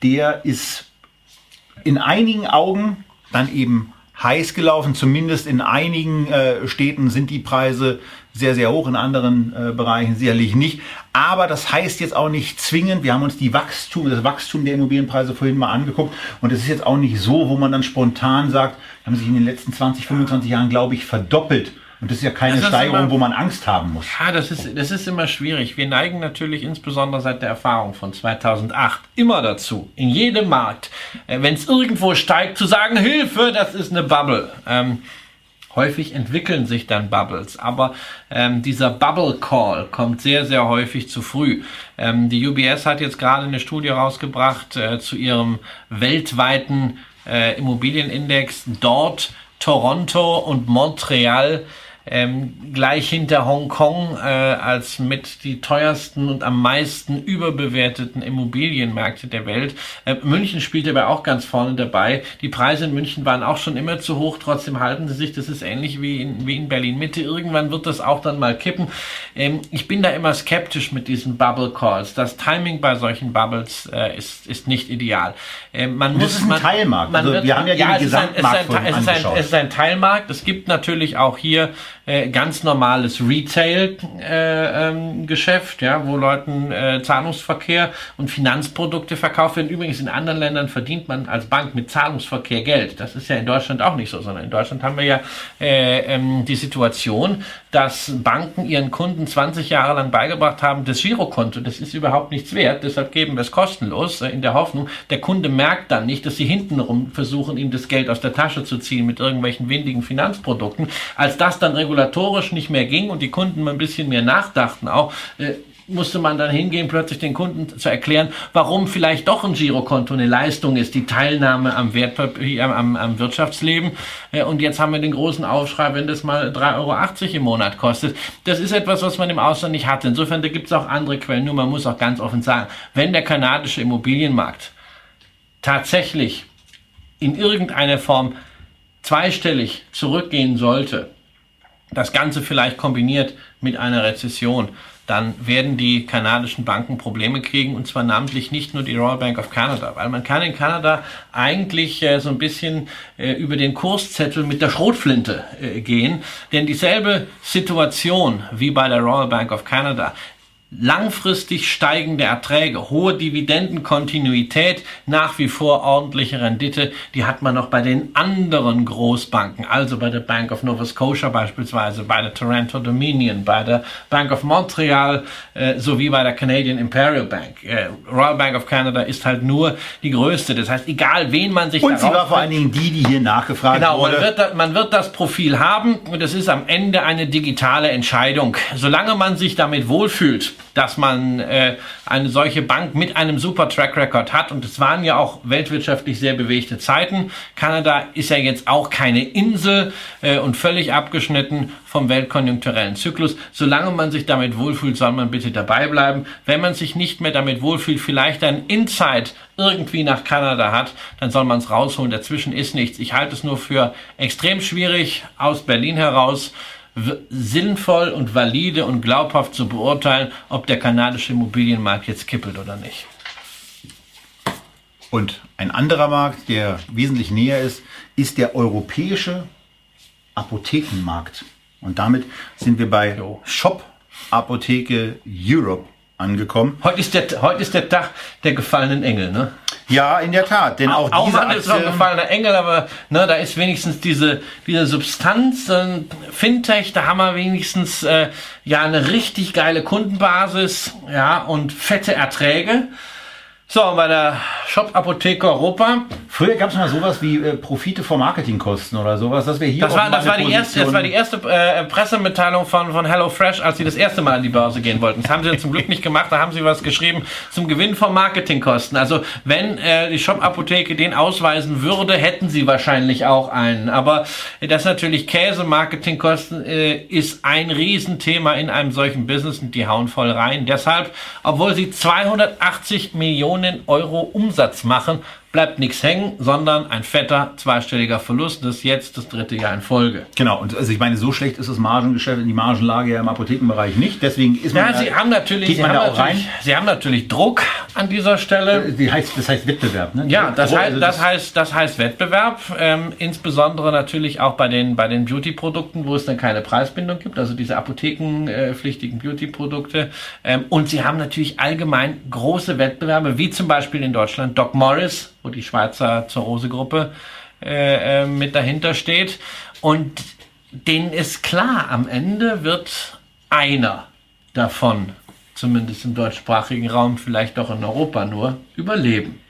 der ist in einigen Augen dann eben heiß gelaufen. Zumindest in einigen äh, Städten sind die Preise sehr, sehr hoch, in anderen äh, Bereichen sicherlich nicht. Aber das heißt jetzt auch nicht zwingend. Wir haben uns die Wachstum, das Wachstum der Immobilienpreise vorhin mal angeguckt. Und es ist jetzt auch nicht so, wo man dann spontan sagt, haben sich in den letzten 20, 25 Jahren, glaube ich, verdoppelt. Und das ist ja keine Steigerung, immer, wo man Angst haben muss. Ja, das ist, das ist immer schwierig. Wir neigen natürlich insbesondere seit der Erfahrung von 2008 immer dazu, in jedem Markt, äh, wenn es irgendwo steigt, zu sagen, Hilfe, das ist eine Bubble. Ähm, häufig entwickeln sich dann Bubbles, aber ähm, dieser Bubble Call kommt sehr, sehr häufig zu früh. Ähm, die UBS hat jetzt gerade eine Studie rausgebracht äh, zu ihrem weltweiten äh, Immobilienindex. Dort Toronto und Montreal ähm, gleich hinter Hongkong äh, als mit die teuersten und am meisten überbewerteten Immobilienmärkte der Welt. Äh, München spielt aber auch ganz vorne dabei. Die Preise in München waren auch schon immer zu hoch, trotzdem halten sie sich. Das ist ähnlich wie in, wie in Berlin Mitte. Irgendwann wird das auch dann mal kippen. Ähm, ich bin da immer skeptisch mit diesen Bubble Calls. Das Timing bei solchen Bubbles äh, ist, ist nicht ideal. Ähm, man muss, das ist ein man, Teilmarkt. Man also, wird, wir haben ja, ja den Gesamtmarkt es ist, ein, es, ist ein, es ist ein Teilmarkt. Es gibt natürlich auch hier äh, ganz normales Retail-Geschäft, äh, ähm, ja, wo Leuten äh, Zahlungsverkehr und Finanzprodukte verkauft werden. Übrigens in anderen Ländern verdient man als Bank mit Zahlungsverkehr Geld. Das ist ja in Deutschland auch nicht so, sondern in Deutschland haben wir ja äh, ähm, die Situation, dass Banken ihren Kunden 20 Jahre lang beigebracht haben, das Girokonto, das ist überhaupt nichts wert, deshalb geben wir es kostenlos, äh, in der Hoffnung, der Kunde merkt dann nicht, dass sie hintenrum versuchen, ihm das Geld aus der Tasche zu ziehen mit irgendwelchen windigen Finanzprodukten. Als das dann regulatorisch nicht mehr ging und die Kunden mal ein bisschen mehr nachdachten auch, äh, musste man dann hingehen, plötzlich den Kunden zu erklären, warum vielleicht doch ein Girokonto eine Leistung ist, die Teilnahme am Wertpapier, am, am Wirtschaftsleben. Äh, und jetzt haben wir den großen Aufschrei, wenn das mal 3,80 Euro im Monat kostet. Das ist etwas, was man im Ausland nicht hatte. Insofern, da gibt es auch andere Quellen. Nur man muss auch ganz offen sagen, wenn der kanadische Immobilienmarkt tatsächlich in irgendeiner Form zweistellig zurückgehen sollte, das Ganze vielleicht kombiniert mit einer Rezession, dann werden die kanadischen Banken Probleme kriegen und zwar namentlich nicht nur die Royal Bank of Canada, weil man kann in Kanada eigentlich äh, so ein bisschen äh, über den Kurszettel mit der Schrotflinte äh, gehen, denn dieselbe Situation wie bei der Royal Bank of Canada langfristig steigende Erträge, hohe Dividendenkontinuität, nach wie vor ordentliche Rendite, die hat man noch bei den anderen Großbanken, also bei der Bank of Nova Scotia beispielsweise, bei der Toronto Dominion, bei der Bank of Montreal äh, sowie bei der Canadian Imperial Bank. Äh, Royal Bank of Canada ist halt nur die größte. Das heißt, egal wen man sich Und sie war vor allen Dingen die, die hier nachgefragt genau, wurde. man wird, da, man wird das Profil haben und es ist am Ende eine digitale Entscheidung. Solange man sich damit wohlfühlt, dass man äh, eine solche Bank mit einem super Track Record hat. Und es waren ja auch weltwirtschaftlich sehr bewegte Zeiten. Kanada ist ja jetzt auch keine Insel äh, und völlig abgeschnitten vom weltkonjunkturellen Zyklus. Solange man sich damit wohlfühlt, soll man bitte dabei bleiben. Wenn man sich nicht mehr damit wohlfühlt, vielleicht ein Insight irgendwie nach Kanada hat, dann soll man es rausholen. Dazwischen ist nichts. Ich halte es nur für extrem schwierig aus Berlin heraus sinnvoll und valide und glaubhaft zu beurteilen, ob der kanadische Immobilienmarkt jetzt kippelt oder nicht. Und ein anderer Markt, der wesentlich näher ist, ist der europäische Apothekenmarkt. Und damit sind wir bei Shop Apotheke Europe angekommen. Heute ist der, heute ist der Tag der gefallenen Engel, ne? Ja, in der Tat, denn auch, auch diese Mann ist noch ein gefallener Engel, aber ne, da ist wenigstens diese, diese Substanz, äh, Fintech, da haben wir wenigstens äh, ja eine richtig geile Kundenbasis, ja, und fette Erträge. So, und bei der Shop Apotheke Europa. Früher gab es mal sowas wie äh, Profite vor Marketingkosten oder sowas. Das wäre hier das war, das war die erste, das war die erste äh, Pressemitteilung von, von HelloFresh, als sie das erste Mal an die Börse gehen wollten. Das haben sie <laughs> zum Glück nicht gemacht. Da haben sie was geschrieben zum Gewinn von Marketingkosten. Also wenn äh, die Shop Apotheke den ausweisen würde, hätten sie wahrscheinlich auch einen. Aber das natürlich Käse, Marketingkosten äh, ist ein Riesenthema in einem solchen Business und die hauen voll rein. Deshalb, obwohl sie 280 Millionen Millionen Euro Umsatz machen, bleibt nichts hängen, sondern ein fetter zweistelliger Verlust. Das ist jetzt das dritte Jahr in Folge. Genau, und also ich meine, so schlecht ist das Margengeschäft, die Margenlage ja im Apothekenbereich nicht. Deswegen ist man. Ja, Sie haben natürlich, Sie haben, natürlich Sie haben natürlich Druck an dieser Stelle. Die heißt, das heißt Wettbewerb, ne? Ja, das, heißt, also das, heißt, das heißt Wettbewerb. Ähm, insbesondere natürlich auch bei den, bei den Beauty-Produkten, wo es dann keine Preisbindung gibt, also diese apothekenpflichtigen Beauty-Produkte. Ähm, und Sie haben natürlich allgemein große Wettbewerbe, wie zum Beispiel in Deutschland Doc Morris wo die Schweizer Zurose-Gruppe äh, äh, mit dahinter steht. Und denen ist klar, am Ende wird einer davon, zumindest im deutschsprachigen Raum, vielleicht auch in Europa nur, überleben.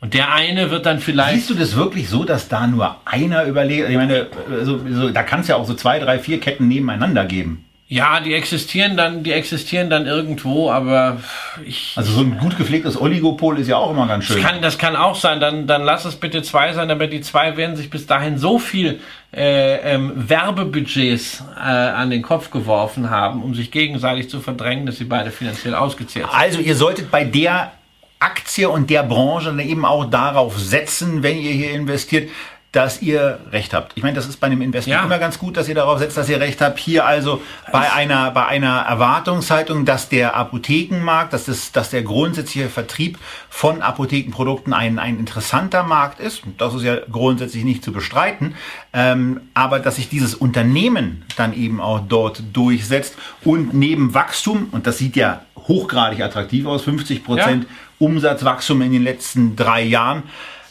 Und der eine wird dann vielleicht. Siehst du das wirklich so, dass da nur einer überlebt? Ich meine, so, so, da kann es ja auch so zwei, drei, vier Ketten nebeneinander geben. Ja, die existieren dann, die existieren dann irgendwo, aber ich. Also so ein gut gepflegtes Oligopol ist ja auch immer ganz schön. Das kann, das kann auch sein. Dann, dann lass es bitte zwei sein, aber die zwei werden sich bis dahin so viel äh, ähm, Werbebudgets äh, an den Kopf geworfen haben, um sich gegenseitig zu verdrängen, dass sie beide finanziell ausgezehrt sind. Also ihr solltet bei der Aktie und der Branche eben auch darauf setzen, wenn ihr hier investiert, dass ihr recht habt. Ich meine, das ist bei einem Investment ja. immer ganz gut, dass ihr darauf setzt, dass ihr recht habt. Hier also bei einer, bei einer Erwartungshaltung, dass der Apothekenmarkt, dass, das, dass der grundsätzliche Vertrieb von Apothekenprodukten ein, ein interessanter Markt ist. Das ist ja grundsätzlich nicht zu bestreiten. Ähm, aber dass sich dieses Unternehmen dann eben auch dort durchsetzt und neben Wachstum, und das sieht ja hochgradig attraktiv aus, 50 Prozent ja. Umsatzwachstum in den letzten drei Jahren,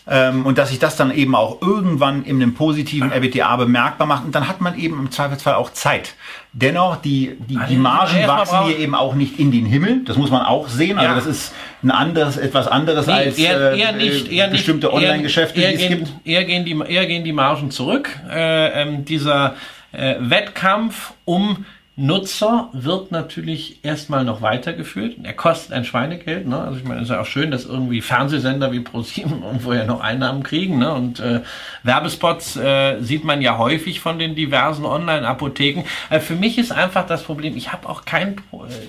ähm, und dass sich das dann eben auch irgendwann in einem positiven RBTA bemerkbar macht. Und dann hat man eben im Zweifelsfall auch Zeit. Dennoch, die, die, die Margen wachsen hier eben auch nicht in den Himmel. Das muss man auch sehen. Also ja. das ist ein anderes, etwas anderes nee, als eher, eher nicht, eher bestimmte Online-Geschäfte, die es gehen, gibt. Eher gehen, die, eher gehen die Margen zurück. Äh, ähm, dieser äh, Wettkampf um Nutzer wird natürlich erstmal noch weitergeführt. Er kostet ein Schweinegeld. Ne? Also ich meine, es ist ja auch schön, dass irgendwie Fernsehsender wie ProSieben <laughs> irgendwo ja noch Einnahmen kriegen. Ne? Und äh, Werbespots äh, sieht man ja häufig von den diversen Online-Apotheken. Äh, für mich ist einfach das Problem, ich habe auch kein,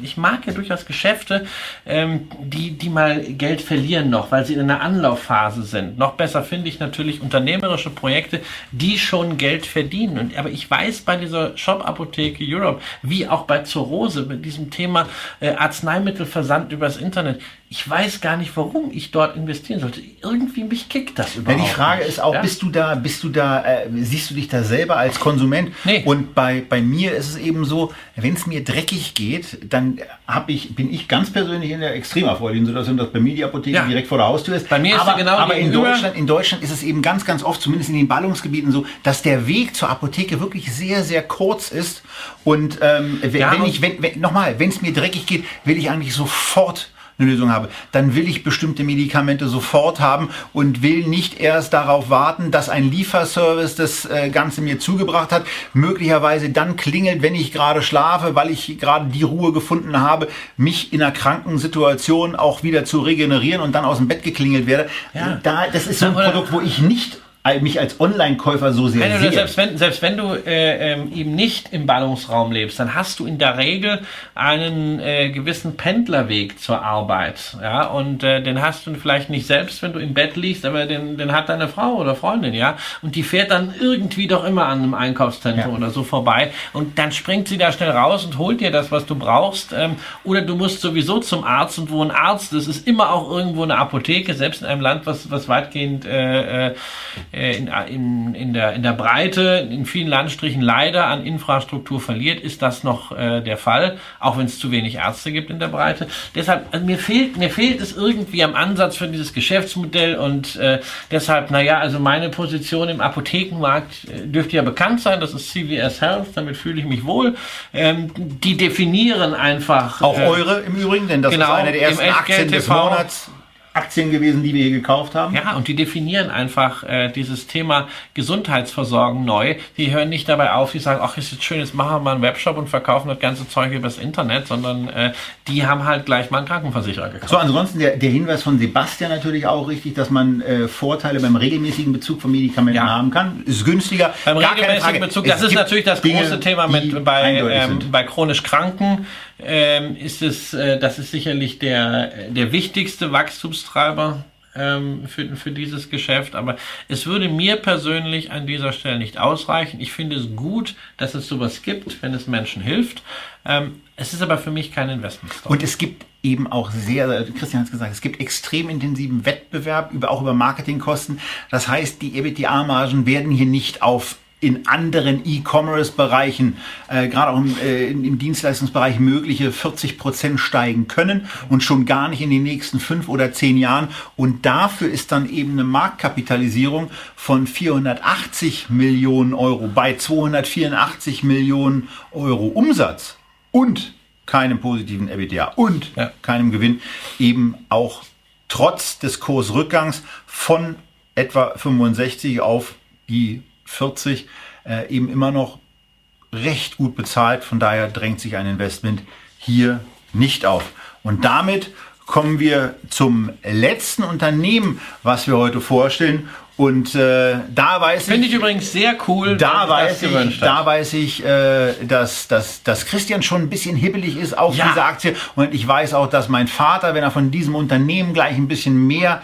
ich mag ja durchaus Geschäfte, ähm, die, die mal Geld verlieren noch, weil sie in einer Anlaufphase sind. Noch besser finde ich natürlich unternehmerische Projekte, die schon Geld verdienen. Und, aber ich weiß bei dieser Shop-Apotheke Europe, wie auch bei Zurose, mit diesem Thema äh, Arzneimittelversand übers Internet. Ich weiß gar nicht, warum ich dort investieren sollte. Irgendwie mich kickt das überhaupt. Ja, die Frage nicht. ist auch, ja? bist du da, bist du da, äh, siehst du dich da selber als Konsument? Nee. Und bei, bei mir ist es eben so, wenn es mir dreckig geht, dann hab ich, bin ich ganz persönlich in der extrem erfreulichen Situation, dass bei mir die Apotheke Ja. direkt vor der Haustür ist. Bei mir ist aber, sie genau aber in. Deutschland, in Deutschland ist es eben ganz, ganz oft, zumindest in den Ballungsgebieten so, dass der Weg zur Apotheke wirklich sehr, sehr kurz ist. Und ähm, wenn, wenn ich, wenn, wenn, nochmal, wenn es mir dreckig geht, will ich eigentlich sofort eine Lösung habe, dann will ich bestimmte Medikamente sofort haben und will nicht erst darauf warten, dass ein Lieferservice das äh, Ganze mir zugebracht hat, möglicherweise dann klingelt, wenn ich gerade schlafe, weil ich gerade die Ruhe gefunden habe, mich in einer kranken Situation auch wieder zu regenerieren und dann aus dem Bett geklingelt werde. Ja. Da, das ist so ein Produkt, wo ich nicht mich als Online-Käufer so sehr oder sehe. selbst wenn, selbst wenn du äh, ähm, eben nicht im Ballungsraum lebst, dann hast du in der Regel einen äh, gewissen Pendlerweg zur Arbeit. Ja, und äh, den hast du vielleicht nicht selbst, wenn du im Bett liegst, aber den, den hat deine Frau oder Freundin, ja. Und die fährt dann irgendwie doch immer an einem Einkaufszentrum Ja. oder so vorbei. Und dann springt sie da schnell raus und holt dir das, was du brauchst. Ähm, oder du musst sowieso zum Arzt und wo ein Arzt ist, ist immer auch irgendwo eine Apotheke, selbst in einem Land, was, was weitgehend äh, äh, in, in, in, der, in der Breite, in vielen Landstrichen leider an Infrastruktur verliert, ist das noch äh, der Fall, auch wenn es zu wenig Ärzte gibt in der Breite. Deshalb, also mir fehlt, mir fehlt es irgendwie am Ansatz für dieses Geschäftsmodell und äh, deshalb, naja, also meine Position im Apothekenmarkt äh, dürfte ja bekannt sein, das ist CVS Health, damit fühle ich mich wohl. Ähm, die definieren einfach. Auch äh, eure im Übrigen, denn das genau, ist eine der ersten Aktien des. Monats. Aktien gewesen, die wir hier gekauft haben. Ja, und die definieren einfach äh, dieses Thema Gesundheitsversorgung neu. Die hören nicht dabei auf, die sagen, ach, ist jetzt schön, jetzt machen wir mal einen Webshop und verkaufen das ganze Zeug übers Internet, sondern äh, die haben halt gleich mal einen Krankenversicherer gekauft. So, ansonsten der, der Hinweis von Sebastian natürlich auch richtig, dass man äh, Vorteile beim regelmäßigen Bezug von Medikamenten Ja. haben kann. Ist günstiger. Beim regelmäßigen. Bezug, Es das ist gibt natürlich das Dinge, große Thema mit bei, ähm, bei chronisch Kranken. Ähm, ist es, äh, das ist sicherlich der, der wichtigste Wachstumstreiber ähm, für, für dieses Geschäft. Aber es würde mir persönlich an dieser Stelle nicht ausreichen. Ich finde es gut, dass es sowas gibt, wenn es Menschen hilft. Ähm, es ist aber für mich kein Investment. Und es gibt eben auch sehr, Christian hat es gesagt, es gibt extrem intensiven Wettbewerb, über, auch über Marketingkosten. Das heißt, die EBITDA-Margen werden hier nicht auf in anderen E-Commerce-Bereichen, äh, gerade auch im, äh, im Dienstleistungsbereich, mögliche 40 Prozent steigen können und schon gar nicht in den nächsten fünf oder zehn Jahren. Und dafür ist dann eben eine Marktkapitalisierung von 480 Millionen Euro bei 284 Millionen Euro Umsatz und keinem positiven EBITDA und Ja. keinem Gewinn eben auch trotz des Kursrückgangs von etwa 65 auf die 40 äh, eben immer noch recht gut bezahlt. Von daher drängt sich ein Investment hier nicht auf. Und damit kommen wir zum letzten Unternehmen, was wir heute vorstellen. Und äh, da weiß Finde ich, ich übrigens sehr cool, da dass weiß ich, da weiß ich, äh, dass, dass, dass Christian schon ein bisschen hibbelig ist auf Ja. diese Aktie. Und ich weiß auch, dass mein Vater, wenn er von diesem Unternehmen gleich ein bisschen mehr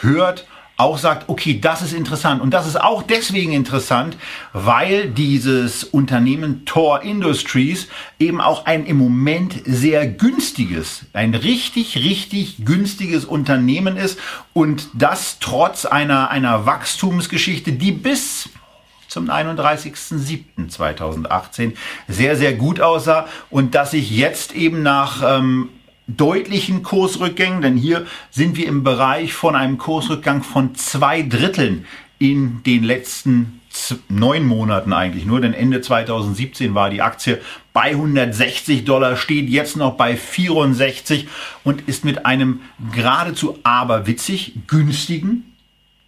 hört, auch sagt, okay, das ist interessant. Und das ist auch deswegen interessant, weil dieses Unternehmen Tor Industries eben auch ein im Moment sehr günstiges, ein richtig, richtig günstiges Unternehmen ist. Und das trotz einer, einer Wachstumsgeschichte, die bis zum 31.07.2018 sehr, sehr gut aussah und dass sich jetzt eben nach ähm, deutlichen Kursrückgängen, denn hier sind wir im Bereich von einem Kursrückgang von zwei Dritteln in den letzten neun Monaten eigentlich nur, denn Ende 2017 war die Aktie bei 160 Dollar, steht jetzt noch bei 64 und ist mit einem geradezu aberwitzig günstigen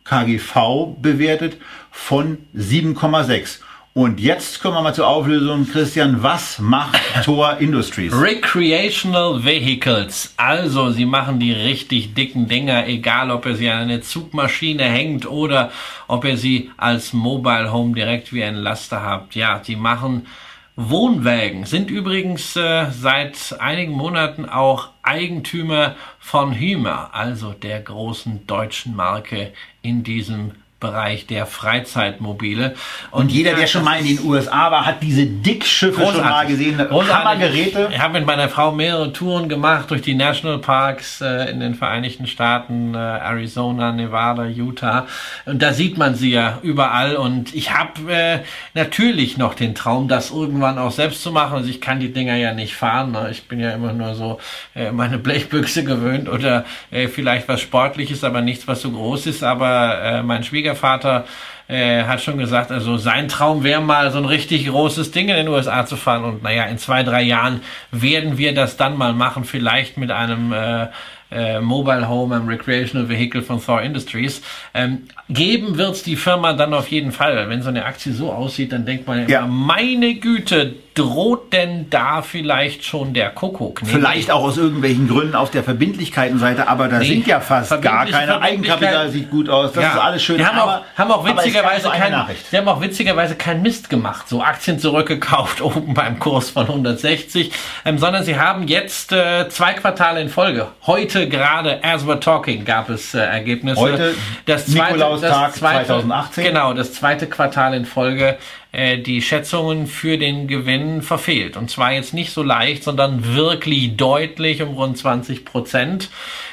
KGV bewertet von 7,6. Und jetzt kommen wir mal zur Auflösung. Christian, was macht <laughs> Tor Industries? Recreational Vehicles. Also, sie machen die richtig dicken Dinger, egal ob ihr sie an eine Zugmaschine hängt oder ob ihr sie als Mobile Home direkt wie ein Laster habt. Ja, sie machen Wohnwägen, sind übrigens äh, seit einigen Monaten auch Eigentümer von Hymer, also der großen deutschen Marke in diesem Bereich der Freizeitmobile. Und, und jeder, der schon mal in den USA war, hat diese Dickschiffe schon mal gesehen. Hammergeräte. Ich habe mit meiner Frau mehrere Touren gemacht durch die Nationalparks äh, in den Vereinigten Staaten, äh, Arizona, Nevada, Utah. Und da sieht man sie ja überall. Und ich habe äh, natürlich noch den Traum, das irgendwann auch selbst zu machen. Also ich kann die Dinger ja nicht fahren. Ne? Ich bin ja immer nur so äh, meine Blechbüchse <laughs> gewöhnt oder äh, vielleicht was Sportliches, aber nichts, was so groß ist. Aber äh, mein Schwiegervater Schwiegervater äh, hat schon gesagt, also sein Traum wäre mal so ein richtig großes Ding in den USA zu fahren. Und naja, in zwei, drei Jahren werden wir das dann mal machen, vielleicht mit einem äh, äh, Mobile Home and Recreational Vehicle von Thor Industries. Ähm, geben wird's die Firma dann auf jeden Fall. Wenn so eine Aktie so aussieht, dann denkt man ja ja. meine Güte, droht denn da vielleicht schon der Kuckuck? Nee, vielleicht auch aus irgendwelchen Gründen auf der Verbindlichkeitenseite, aber da nee, sind ja fast gar keine Eigenkapital, sieht gut aus, das ja. ist alles schön. Die haben, aber, auch, haben auch witzigerweise kein, die haben auch witzigerweise keinen Mist gemacht, so Aktien zurückgekauft <laughs> oben beim Kurs von 160, ähm, sondern sie haben jetzt äh, zwei Quartale in Folge. Heute gerade, as we're talking, gab es äh, Ergebnisse. Heute das zweite, Nikolaustag das zweite, 2018. Genau, das zweite Quartal in Folge äh, die Schätzungen für den Gewinn verfehlt. Und zwar jetzt nicht so leicht, sondern wirklich deutlich um rund 20 Prozent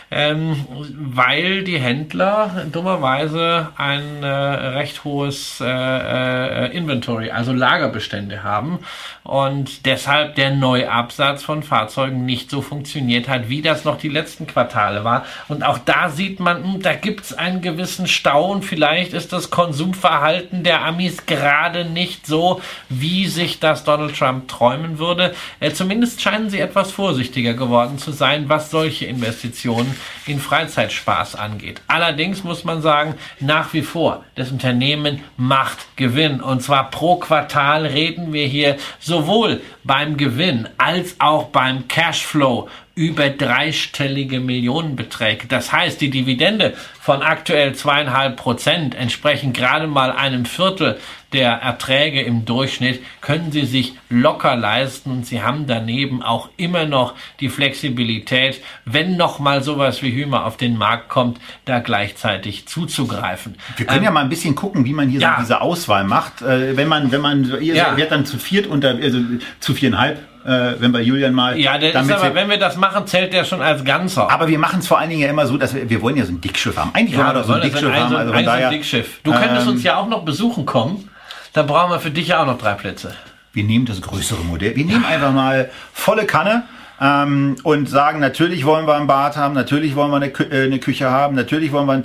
ähm, weil die Händler dummerweise ein äh, recht hohes äh, äh, Inventory, also Lagerbestände haben und deshalb der Neuabsatz von Fahrzeugen nicht so funktioniert hat, wie das noch die letzten Quartale war. Und auch da sieht man, hm, da gibt es einen gewissen Stau und vielleicht ist das Konsumverhalten der Amis gerade nicht so, wie sich das Donald Trump träumen würde. Äh, zumindest scheinen sie etwas vorsichtiger geworden zu sein, was solche Investitionen in Freizeitspaß angeht. Allerdings muss man sagen, nach wie vor, das Unternehmen macht Gewinn. Und zwar pro Quartal reden wir hier sowohl beim Gewinn als auch beim Cashflow über dreistellige Millionenbeträge. Das heißt, die Dividende von aktuell zweieinhalb Prozent entsprechen gerade mal einem Viertel der Erträge im Durchschnitt, können Sie sich locker leisten und Sie haben daneben auch immer noch die Flexibilität, wenn noch mal sowas wie Hümer auf den Markt kommt, da gleichzeitig zuzugreifen. Wir können ähm, ja mal ein bisschen gucken, wie man hier ja. so diese Auswahl macht. Äh, wenn man, wenn man, ihr ja. werdet dann zu viert unter, also zu viereinhalb äh, wenn wir Julian mal. Ja, der ist aber, wenn wir das machen, zählt der schon als Ganzer. Aber wir machen es vor allen Dingen ja immer so, dass wir, wir wollen ja so ein Dickschiff haben. Eigentlich ja, wollen wir doch so ein Dickschiff haben. Also ein, daher, Dickschiff. Du könntest ähm, uns ja auch noch besuchen kommen. Dann brauchen wir für dich ja auch noch drei Plätze. Wir nehmen das größere Modell. Wir nehmen einfach mal volle Kanne. Ähm, und sagen, natürlich wollen wir ein Bad haben, natürlich wollen wir eine, Kü äh, eine Küche haben, natürlich wollen wir ein...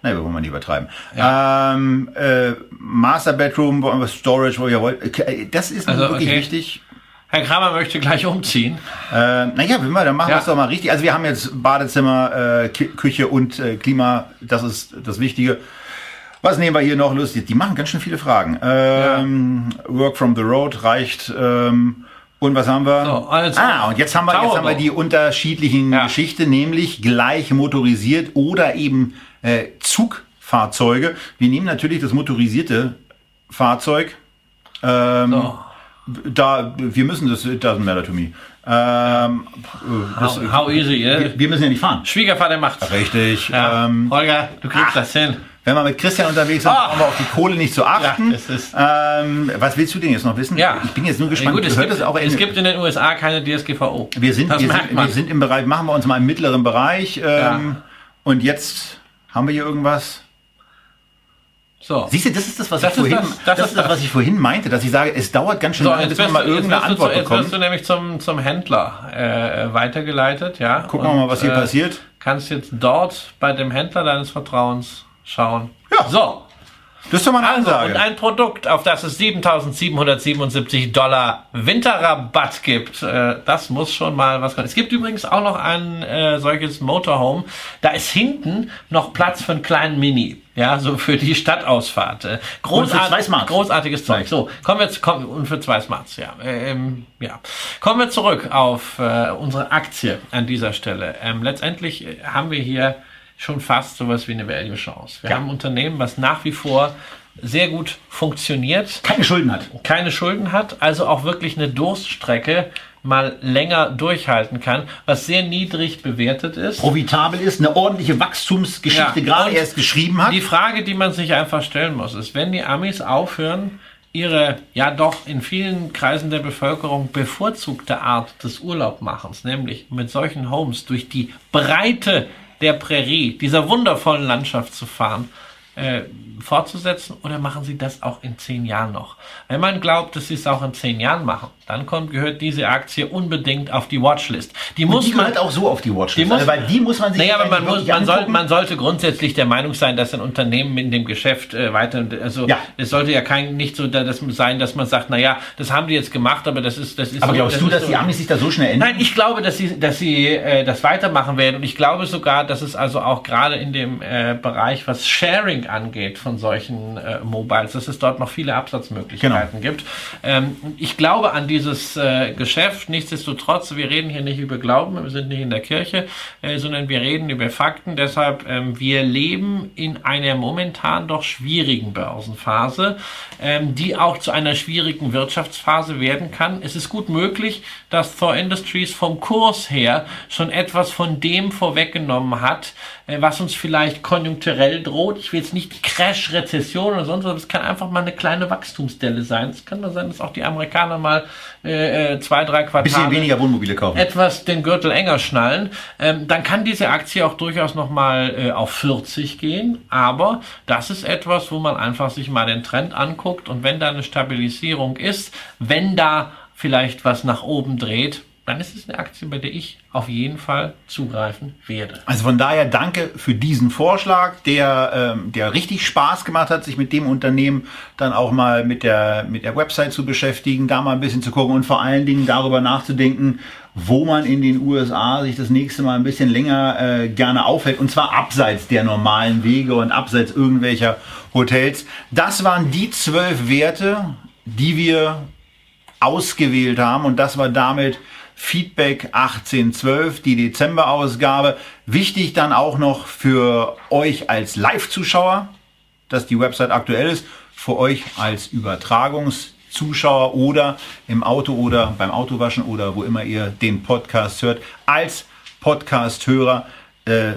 Nein, wir wollen wir nicht übertreiben. Ja. Ähm, äh, Master Bedroom, Storage, wo ihr wollt. Äh, das ist also, wirklich okay. wichtig. Herr Kramer möchte gleich umziehen. Äh, naja, wenn wir, dann machen ja. wir es doch mal richtig. Also wir haben jetzt Badezimmer, äh, Küche und äh, Klima. Das ist das Wichtige. Was nehmen wir hier noch lustig? Die machen ganz schön viele Fragen. Ähm, ja. Work from the road reicht. Ähm, und was haben wir? So, also ah, und jetzt haben wir, jetzt haben wir die unterschiedlichen ja. Geschichten, nämlich gleich motorisiert oder eben äh, Zugfahrzeuge. Wir nehmen natürlich das motorisierte Fahrzeug. Ähm, so da, wir müssen das, it doesn't matter to me. Ähm, das, how, how, easy, yeah? wir, wir, müssen ja nicht fahren. Schwiegervater macht's. Richtig. Ja. Ähm, Holger, du kriegst ach, das hin. Wenn wir mit Christian unterwegs sind, oh. brauchen wir auf die Kohle nicht zu achten. Ja, ähm, was willst du denn jetzt noch wissen? Ja. Ich bin jetzt nur gespannt. Ja, gut, es, gibt, es gibt in den USA keine DSGVO. Wir sind, wir sind, wir sind, im Bereich, machen wir uns mal im mittleren Bereich. Ähm. Und jetzt haben wir hier irgendwas. So. Siehst du, das ist das, was das ich vorhin, das, das, das, ist das, was ich vorhin meinte, dass ich sage, es dauert ganz schön so, lange, bis man mal irgendeine Antwort zu, bekommt. Jetzt wirst du nämlich zum, zum Händler äh, weitergeleitet, ja. Gucken wir mal, was hier äh, passiert. Kannst jetzt dort bei dem Händler deines Vertrauens schauen. Ja. So. Das ist doch mal eine Also, Ansage. und ein Produkt, auf das es 7.777 Dollar Winterrabatt gibt, äh, das muss schon mal was können. Es gibt übrigens auch noch ein äh, solches Motorhome. Da ist hinten noch Platz für einen kleinen Mini. Ja, so für die Stadtausfahrt. Äh, Smarts. Großartiges Zeug. So, kommen wir zu, kommen, und für zwei Smarts, ja. Ähm, ja. Kommen wir zurück auf äh, unsere Aktie an dieser Stelle. Ähm, letztendlich äh, haben wir hier schon fast sowas wie eine Value-Chance. Wir Ja. haben ein Unternehmen, was nach wie vor sehr gut funktioniert, Keine Schulden hat. keine Schulden hat, also auch wirklich eine Durststrecke mal länger durchhalten kann, was sehr niedrig bewertet ist. Profitabel ist, eine ordentliche Wachstumsgeschichte Ja, gerade erst geschrieben hat. Die Frage, die man sich einfach stellen muss, ist, wenn die Amis aufhören, ihre ja doch in vielen Kreisen der Bevölkerung bevorzugte Art des Urlaubmachens, nämlich mit solchen Homes durch die Breite der Prärie, dieser wundervollen Landschaft zu fahren, äh, fortzusetzen oder machen sie das auch in zehn Jahren noch? Wenn man glaubt, dass sie es auch in zehn Jahren machen, dann kommt, gehört diese Aktie unbedingt auf die Watchlist. Die muss die man auch so auf die Watchlist. Die muss- also, weil die muss man sich naja, aber man, muss, man, soll, man sollte grundsätzlich der Meinung sein, dass ein Unternehmen in dem Geschäft äh, weiter, also Ja. es sollte ja kein nicht so da- das sein, dass man sagt, naja, das haben die jetzt gemacht, aber das ist das ist aber so, glaubst das du, dass so. die Amis sich da so schnell ändern? Nein, ich glaube, dass sie, dass sie äh, das weitermachen werden und ich glaube sogar, dass es also auch gerade in dem äh, Bereich, was Sharing angeht von solchen äh, Mobiles, dass es dort noch viele Absatzmöglichkeiten Genau. gibt. Ähm, ich glaube an dieses äh, Geschäft. Nichtsdestotrotz, wir reden hier nicht über Glauben, wir sind nicht in der Kirche, äh, sondern wir reden über Fakten. Deshalb, ähm, wir leben in einer momentan doch schwierigen Börsenphase, ähm, die auch zu einer schwierigen Wirtschaftsphase werden kann. Es ist gut möglich, dass Thor Industries vom Kurs her schon etwas von dem vorweggenommen hat, was uns vielleicht konjunkturell droht. Ich will jetzt nicht Crash, Rezession oder sonst was, es kann einfach mal eine kleine Wachstumsdelle sein. Es kann mal sein, dass auch die Amerikaner mal äh, äh, zwei, drei Quartale Bisschen weniger Wohnmobile kaufen. etwas den Gürtel enger schnallen, ähm, dann kann diese Aktie auch durchaus nochmal äh, auf 40 gehen. Aber das ist etwas, wo man einfach sich mal den Trend anguckt und wenn da eine Stabilisierung ist, wenn da vielleicht was nach oben dreht, dann ist es eine Aktie, bei der ich auf jeden Fall zugreifen werde. Also von daher danke für diesen Vorschlag, der, ähm, der richtig Spaß gemacht hat, sich mit dem Unternehmen dann auch mal mit der, mit der Website zu beschäftigen, da mal ein bisschen zu gucken und vor allen Dingen darüber nachzudenken, wo man in den USA sich das nächste Mal ein bisschen länger äh, gerne aufhält und zwar abseits der normalen Wege und abseits irgendwelcher Hotels. Das waren die zwölf Werte, die wir ausgewählt haben und das war damit Feedback 1812, die Dezemberausgabe. Wichtig dann auch noch für euch als Live-Zuschauer, dass die Website aktuell ist, für euch als Übertragungszuschauer oder im Auto oder beim Autowaschen oder wo immer ihr den Podcast hört, als Podcast-Hörer äh,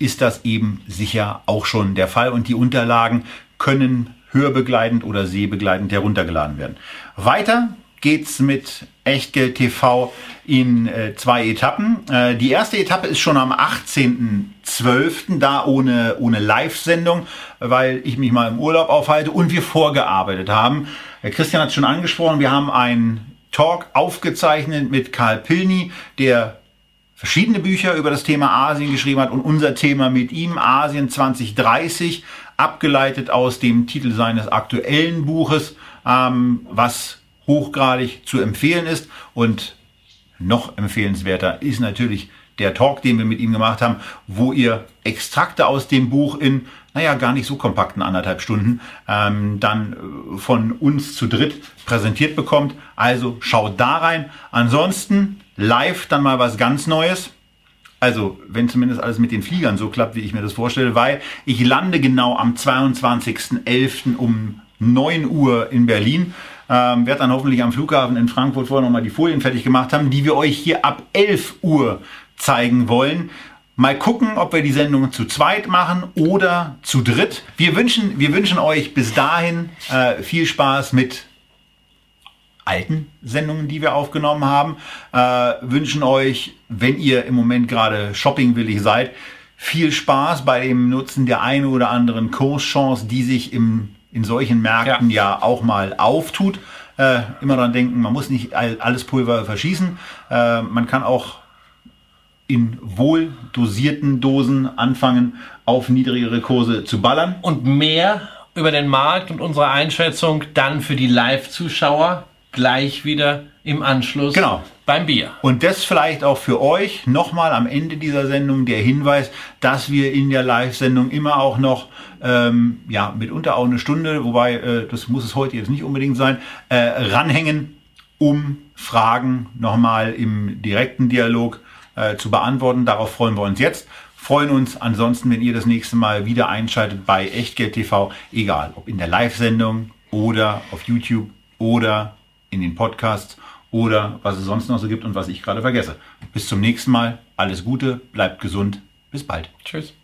ist das eben sicher auch schon der Fall und die Unterlagen können hörbegleitend oder sehbegleitend heruntergeladen werden. Weiter geht's mit Echtgeld TV in äh, zwei Etappen. Äh, die erste Etappe ist schon am 18.12., da ohne, ohne Live-Sendung, weil ich mich mal im Urlaub aufhalte und wir vorgearbeitet haben. Äh, Christian hat es schon angesprochen, wir haben einen Talk aufgezeichnet mit Karl Pilny, der verschiedene Bücher über das Thema Asien geschrieben hat und unser Thema mit ihm, Asien 2030, abgeleitet aus dem Titel seines aktuellen Buches, ähm, was hochgradig zu empfehlen ist und noch empfehlenswerter ist natürlich der Talk, den wir mit ihm gemacht haben, wo ihr Extrakte aus dem Buch in, naja, gar nicht so kompakten anderthalb Stunden ähm, dann äh, von uns zu dritt präsentiert bekommt. Also schaut da rein. Ansonsten live dann mal was ganz Neues. Also, wenn zumindest alles mit den Fliegern so klappt, wie ich mir das vorstelle, weil ich lande genau am 22.11. um 9 Uhr in Berlin. Ähm, werde dann hoffentlich am Flughafen in Frankfurt vorher nochmal die Folien fertig gemacht haben, die wir euch hier ab 11 Uhr zeigen wollen. Mal gucken, ob wir die Sendung zu zweit machen oder zu dritt. Wir wünschen, wir wünschen euch bis dahin äh, viel Spaß mit alten Sendungen, die wir aufgenommen haben. Äh, wünschen euch, wenn ihr im Moment gerade shoppingwillig seid, viel Spaß bei dem Nutzen der einen oder anderen Kurschance, die sich im, in solchen Märkten ja, ja auch mal auftut. Äh, immer dran denken, man muss nicht all, alles Pulver verschießen. Äh, man kann auch in wohl dosierten Dosen anfangen, auf niedrigere Kurse zu ballern. Und mehr über den Markt und unsere Einschätzung dann für die Live-Zuschauer gleich wieder im Anschluss Genau. beim Bier. Und das vielleicht auch für euch nochmal am Ende dieser Sendung der Hinweis, dass wir in der Live-Sendung immer auch noch, ähm, ja, mitunter auch eine Stunde, wobei äh, das muss es heute jetzt nicht unbedingt sein, äh, ranhängen, um Fragen nochmal im direkten Dialog äh, zu beantworten. Darauf freuen wir uns jetzt. Freuen uns ansonsten, wenn ihr das nächste Mal wieder einschaltet bei Echtgeld TV, egal ob in der Live-Sendung oder auf YouTube oder in den Podcasts oder was es sonst noch so gibt und was ich gerade vergesse. Bis zum nächsten Mal. Alles Gute, bleibt gesund. Bis bald. Tschüss.